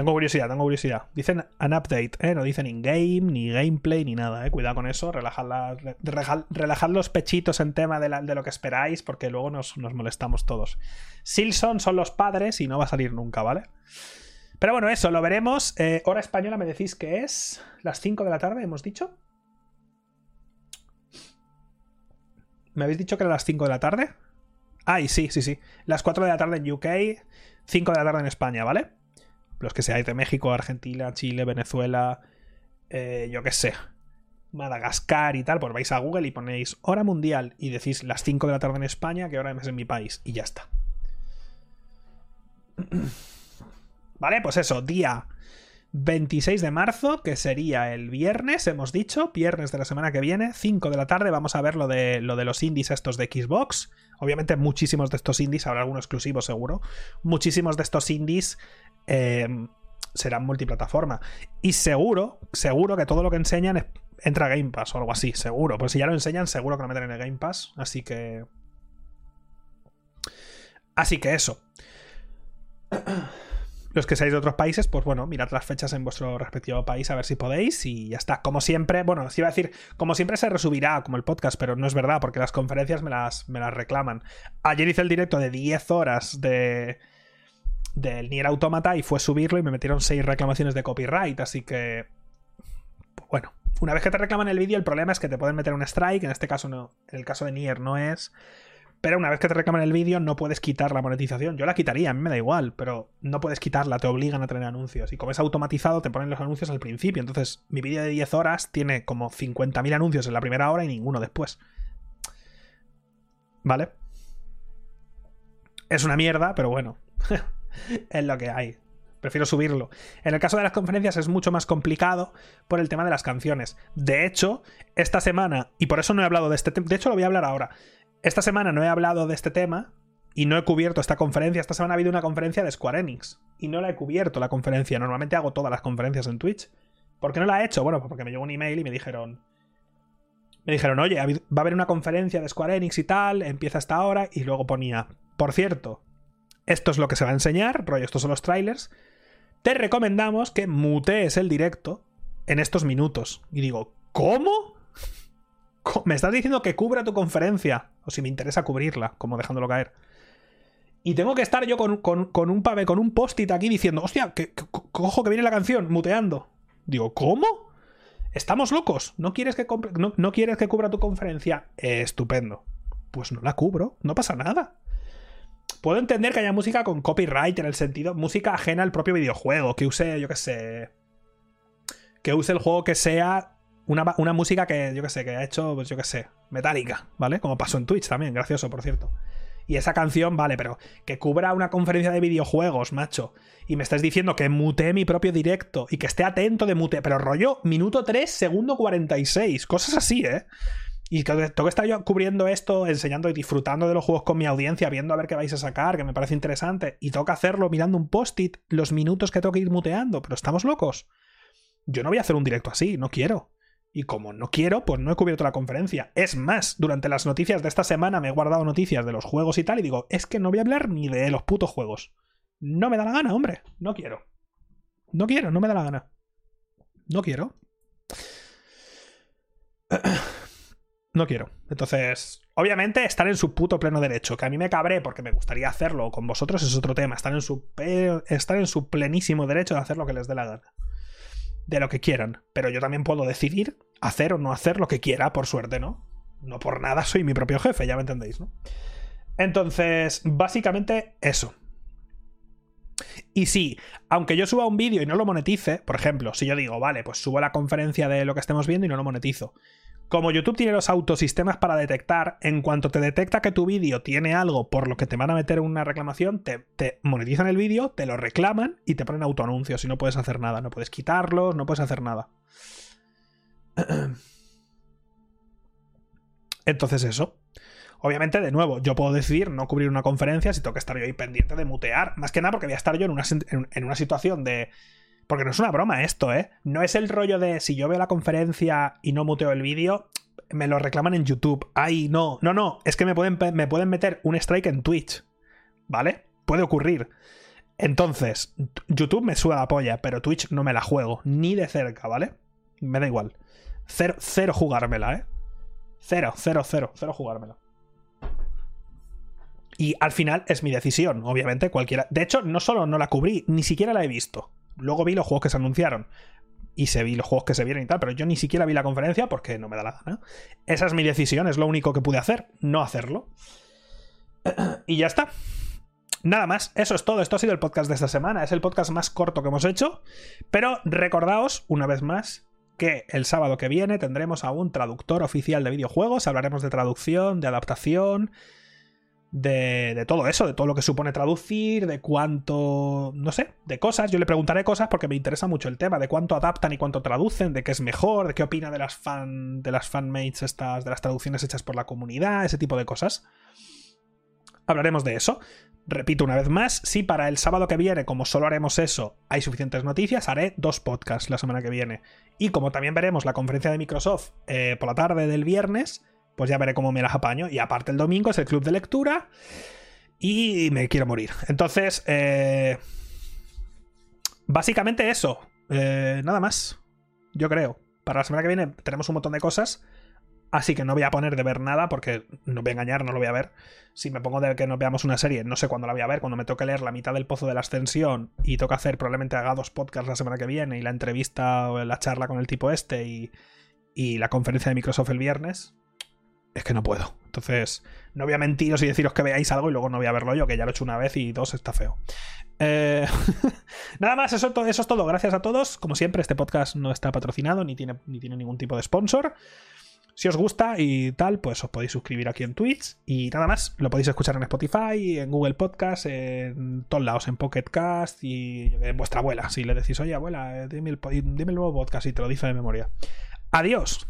Tengo curiosidad, tengo curiosidad. Dicen an update, ¿eh? No dicen in-game, ni gameplay, ni nada, ¿eh? Cuidado con eso. Relajad, los pechitos en tema de, lo que esperáis, porque luego nos, molestamos todos. Silson son los padres y no va a salir nunca, ¿vale? Pero bueno, eso, lo veremos. Eh, hora española me decís que es las 5 de la tarde, hemos dicho. ¿Me habéis dicho que era las 5 de la tarde? Ay, sí, sí, sí. Las 4 de la tarde en UK, 5 de la tarde en España, ¿vale? Los que seáis de México, Argentina, Chile, Venezuela, eh, yo qué sé, Madagascar y tal, pues vais a Google y ponéis hora mundial y decís las 5 de la tarde en España, que hora es en mi país, y ya está. Vale, pues eso, día 26 de marzo, que sería el viernes, hemos dicho, viernes de la semana que viene, 5 de la tarde, vamos a ver lo de, lo de los indies estos de Xbox. Obviamente muchísimos de estos indies, habrá alguno exclusivo seguro, muchísimos de estos indies eh, serán multiplataforma. Y seguro, seguro que todo lo que enseñan entra a Game Pass o algo así, seguro. Pues si ya lo enseñan, seguro que lo meten en el Game Pass. Así que... Así que eso. Los que seáis de otros países, pues bueno, mirad las fechas en vuestro respectivo país a ver si podéis y ya está. Como siempre, bueno, si iba a decir, como siempre se resubirá como el podcast, pero no es verdad porque las conferencias me las, me las reclaman. Ayer hice el directo de 10 horas de, del Nier Automata y fue subirlo y me metieron seis reclamaciones de copyright, así que... Bueno, una vez que te reclaman el vídeo, el problema es que te pueden meter un strike, en este caso no, en el caso de Nier no es... Pero una vez que te reclaman el vídeo, no puedes quitar la monetización. Yo la quitaría, a mí me da igual, pero no puedes quitarla, te obligan a tener anuncios. Y como es automatizado, te ponen los anuncios al principio. Entonces, mi vídeo de 10 horas tiene como 50.000 anuncios en la primera hora y ninguno después. ¿Vale? Es una mierda, pero bueno. es lo que hay. prefiero subirlo. En el caso de las conferencias es mucho más complicado por el tema de las canciones. De hecho, esta semana, y por eso no he hablado de este tema, de hecho lo voy a hablar ahora, esta semana no he hablado de este tema y no he cubierto esta conferencia. Esta semana ha habido una conferencia de Square Enix y no la he cubierto la conferencia. Normalmente hago todas las conferencias en Twitch. ¿Por qué no la he hecho? Bueno, pues porque me llegó un email y me dijeron... Me dijeron, oye, va a haber una conferencia de Square Enix y tal, empieza esta hora, y luego ponía, por cierto, esto es lo que se va a enseñar, rollo, estos son los trailers, te recomendamos que mutees el directo en estos minutos. Y digo, ¿cómo? ¿Me estás diciendo que cubra tu conferencia? O si me interesa cubrirla, como dejándolo caer. Y tengo que estar yo con, un pave, con un post-it aquí diciendo, hostia, cojo que viene la canción, muteando. Digo, ¿cómo? ¿Estamos locos? ¿No quieres que, no quieres que cubra tu conferencia? estupendo. Pues no la cubro, no pasa nada. Puedo entender que haya música con copyright en el sentido, música ajena al propio videojuego, que use, yo qué sé, que use el juego que sea una, una música que, yo qué sé, que ha hecho, pues yo qué sé, metálica, ¿vale? Como pasó en Twitch también, gracioso, por cierto. Y esa canción, vale, pero que cubra una conferencia de videojuegos, macho. Y me estás diciendo que mute mi propio directo y que esté atento de mute. Pero rollo, minuto 3, segundo 46. Cosas así, ¿eh? Y tengo que estar yo cubriendo esto, enseñando y disfrutando de los juegos con mi audiencia, viendo a ver qué vais a sacar, que me parece interesante. Y que hacerlo mirando un post-it los minutos que tengo que ir muteando. Pero estamos locos. Yo no voy a hacer un directo así, no quiero. Y como no quiero, pues no he cubierto la conferencia. Es más, durante las noticias de esta semana me he guardado noticias de los juegos y tal, y digo, es que no voy a hablar ni de los putos juegos. No me da la gana, hombre. No quiero. No quiero, no me da la gana. No quiero. No quiero. Entonces, obviamente, estar en su puto pleno derecho. Que a mí me cabré porque me gustaría hacerlo con vosotros es otro tema. Estar en su, estar en su plenísimo derecho de hacer lo que les dé la gana. De lo que quieran. Pero yo también puedo decidir hacer o no hacer lo que quiera, por suerte, ¿no? No por nada soy mi propio jefe, ya me entendéis, ¿no? Entonces, básicamente eso. Y sí, aunque yo suba un vídeo y no lo monetice, por ejemplo, si yo digo, vale, pues subo la conferencia de lo que estemos viendo y no lo monetizo, como YouTube tiene los autosistemas para detectar, en cuanto te detecta que tu vídeo tiene algo por lo que te van a meter una reclamación, te, monetizan el vídeo, te lo reclaman y te ponen autoanuncios y no puedes hacer nada. No puedes quitarlos, no puedes hacer nada. Entonces eso. Obviamente, de nuevo, yo puedo decidir no cubrir una conferencia si tengo que estar yo ahí pendiente de mutear. Más que nada porque voy a estar yo en una, en una situación de porque no es una broma esto, ¿eh? No es el rollo de si yo veo la conferencia y no muteo el vídeo, me lo reclaman en YouTube. Ay, no. No, no. Es que me pueden, me pueden meter un strike en Twitch. ¿Vale? Puede ocurrir. Entonces, YouTube me suda la polla, pero Twitch no me la juego. Ni de cerca, ¿vale? Me da igual. Cero, cero jugármela, ¿eh? Cero, cero, cero. Cero jugármela. Y al final es mi decisión, obviamente, cualquiera. De hecho, no solo no la cubrí, ni siquiera la he visto luego vi los juegos que se anunciaron y se vi los juegos que se vieron y tal, pero yo ni siquiera vi la conferencia porque no me da la gana. Esa es mi decisión, es lo único que pude hacer, no hacerlo. y ya está. Nada más, eso es todo. Esto ha sido el podcast de esta semana. Es el podcast más corto que hemos hecho. Pero recordaos, una vez más, que el sábado que viene tendremos a un traductor oficial de videojuegos. Hablaremos de traducción, de adaptación, de, todo eso, de todo lo que supone traducir, de cuánto, no sé, de cosas. Yo le preguntaré cosas porque me interesa mucho el tema, de cuánto adaptan y cuánto traducen, de qué es mejor, de qué opina de las fan, de las fanmates estas, de las traducciones hechas por la comunidad, ese tipo de cosas. Hablaremos de eso. Repito una vez más, si para el sábado que viene, como solo haremos eso, hay suficientes noticias, haré dos podcasts la semana que viene. Y como también veremos la conferencia de Microsoft eh, por la tarde del viernes, pues ya veré cómo me las apaño. Y aparte el domingo es el club de lectura y me quiero morir. Entonces, eh, básicamente eso. Eh, nada más. Yo creo. Para la semana que viene tenemos un montón de cosas. Así que no voy a poner de ver nada porque no voy a engañar, no lo voy a ver. Si me pongo de que nos veamos una serie, no sé cuándo la voy a ver. Cuando me toque leer la mitad del pozo de la ascensión y toca hacer, probablemente haga dos podcasts la semana que viene y la entrevista o la charla con el tipo este y, y la conferencia de Microsoft el viernes es que no puedo. Entonces, no voy a mentiros y deciros que veáis algo y luego no voy a verlo yo, que ya lo he hecho una vez y dos está feo. Eh, nada más, eso, es todo. Gracias a todos. Como siempre, este podcast no está patrocinado ni tiene, ni tiene ningún tipo de sponsor. Si os gusta y tal, pues os podéis suscribir aquí en Twitch. Y nada más, lo podéis escuchar en Spotify, en Google Podcast, en todos lados, en Pocket Cast y en vuestra abuela. Si le decís, oye, abuela, eh, dime el, dime el nuevo podcast y te lo dice de memoria. Adiós.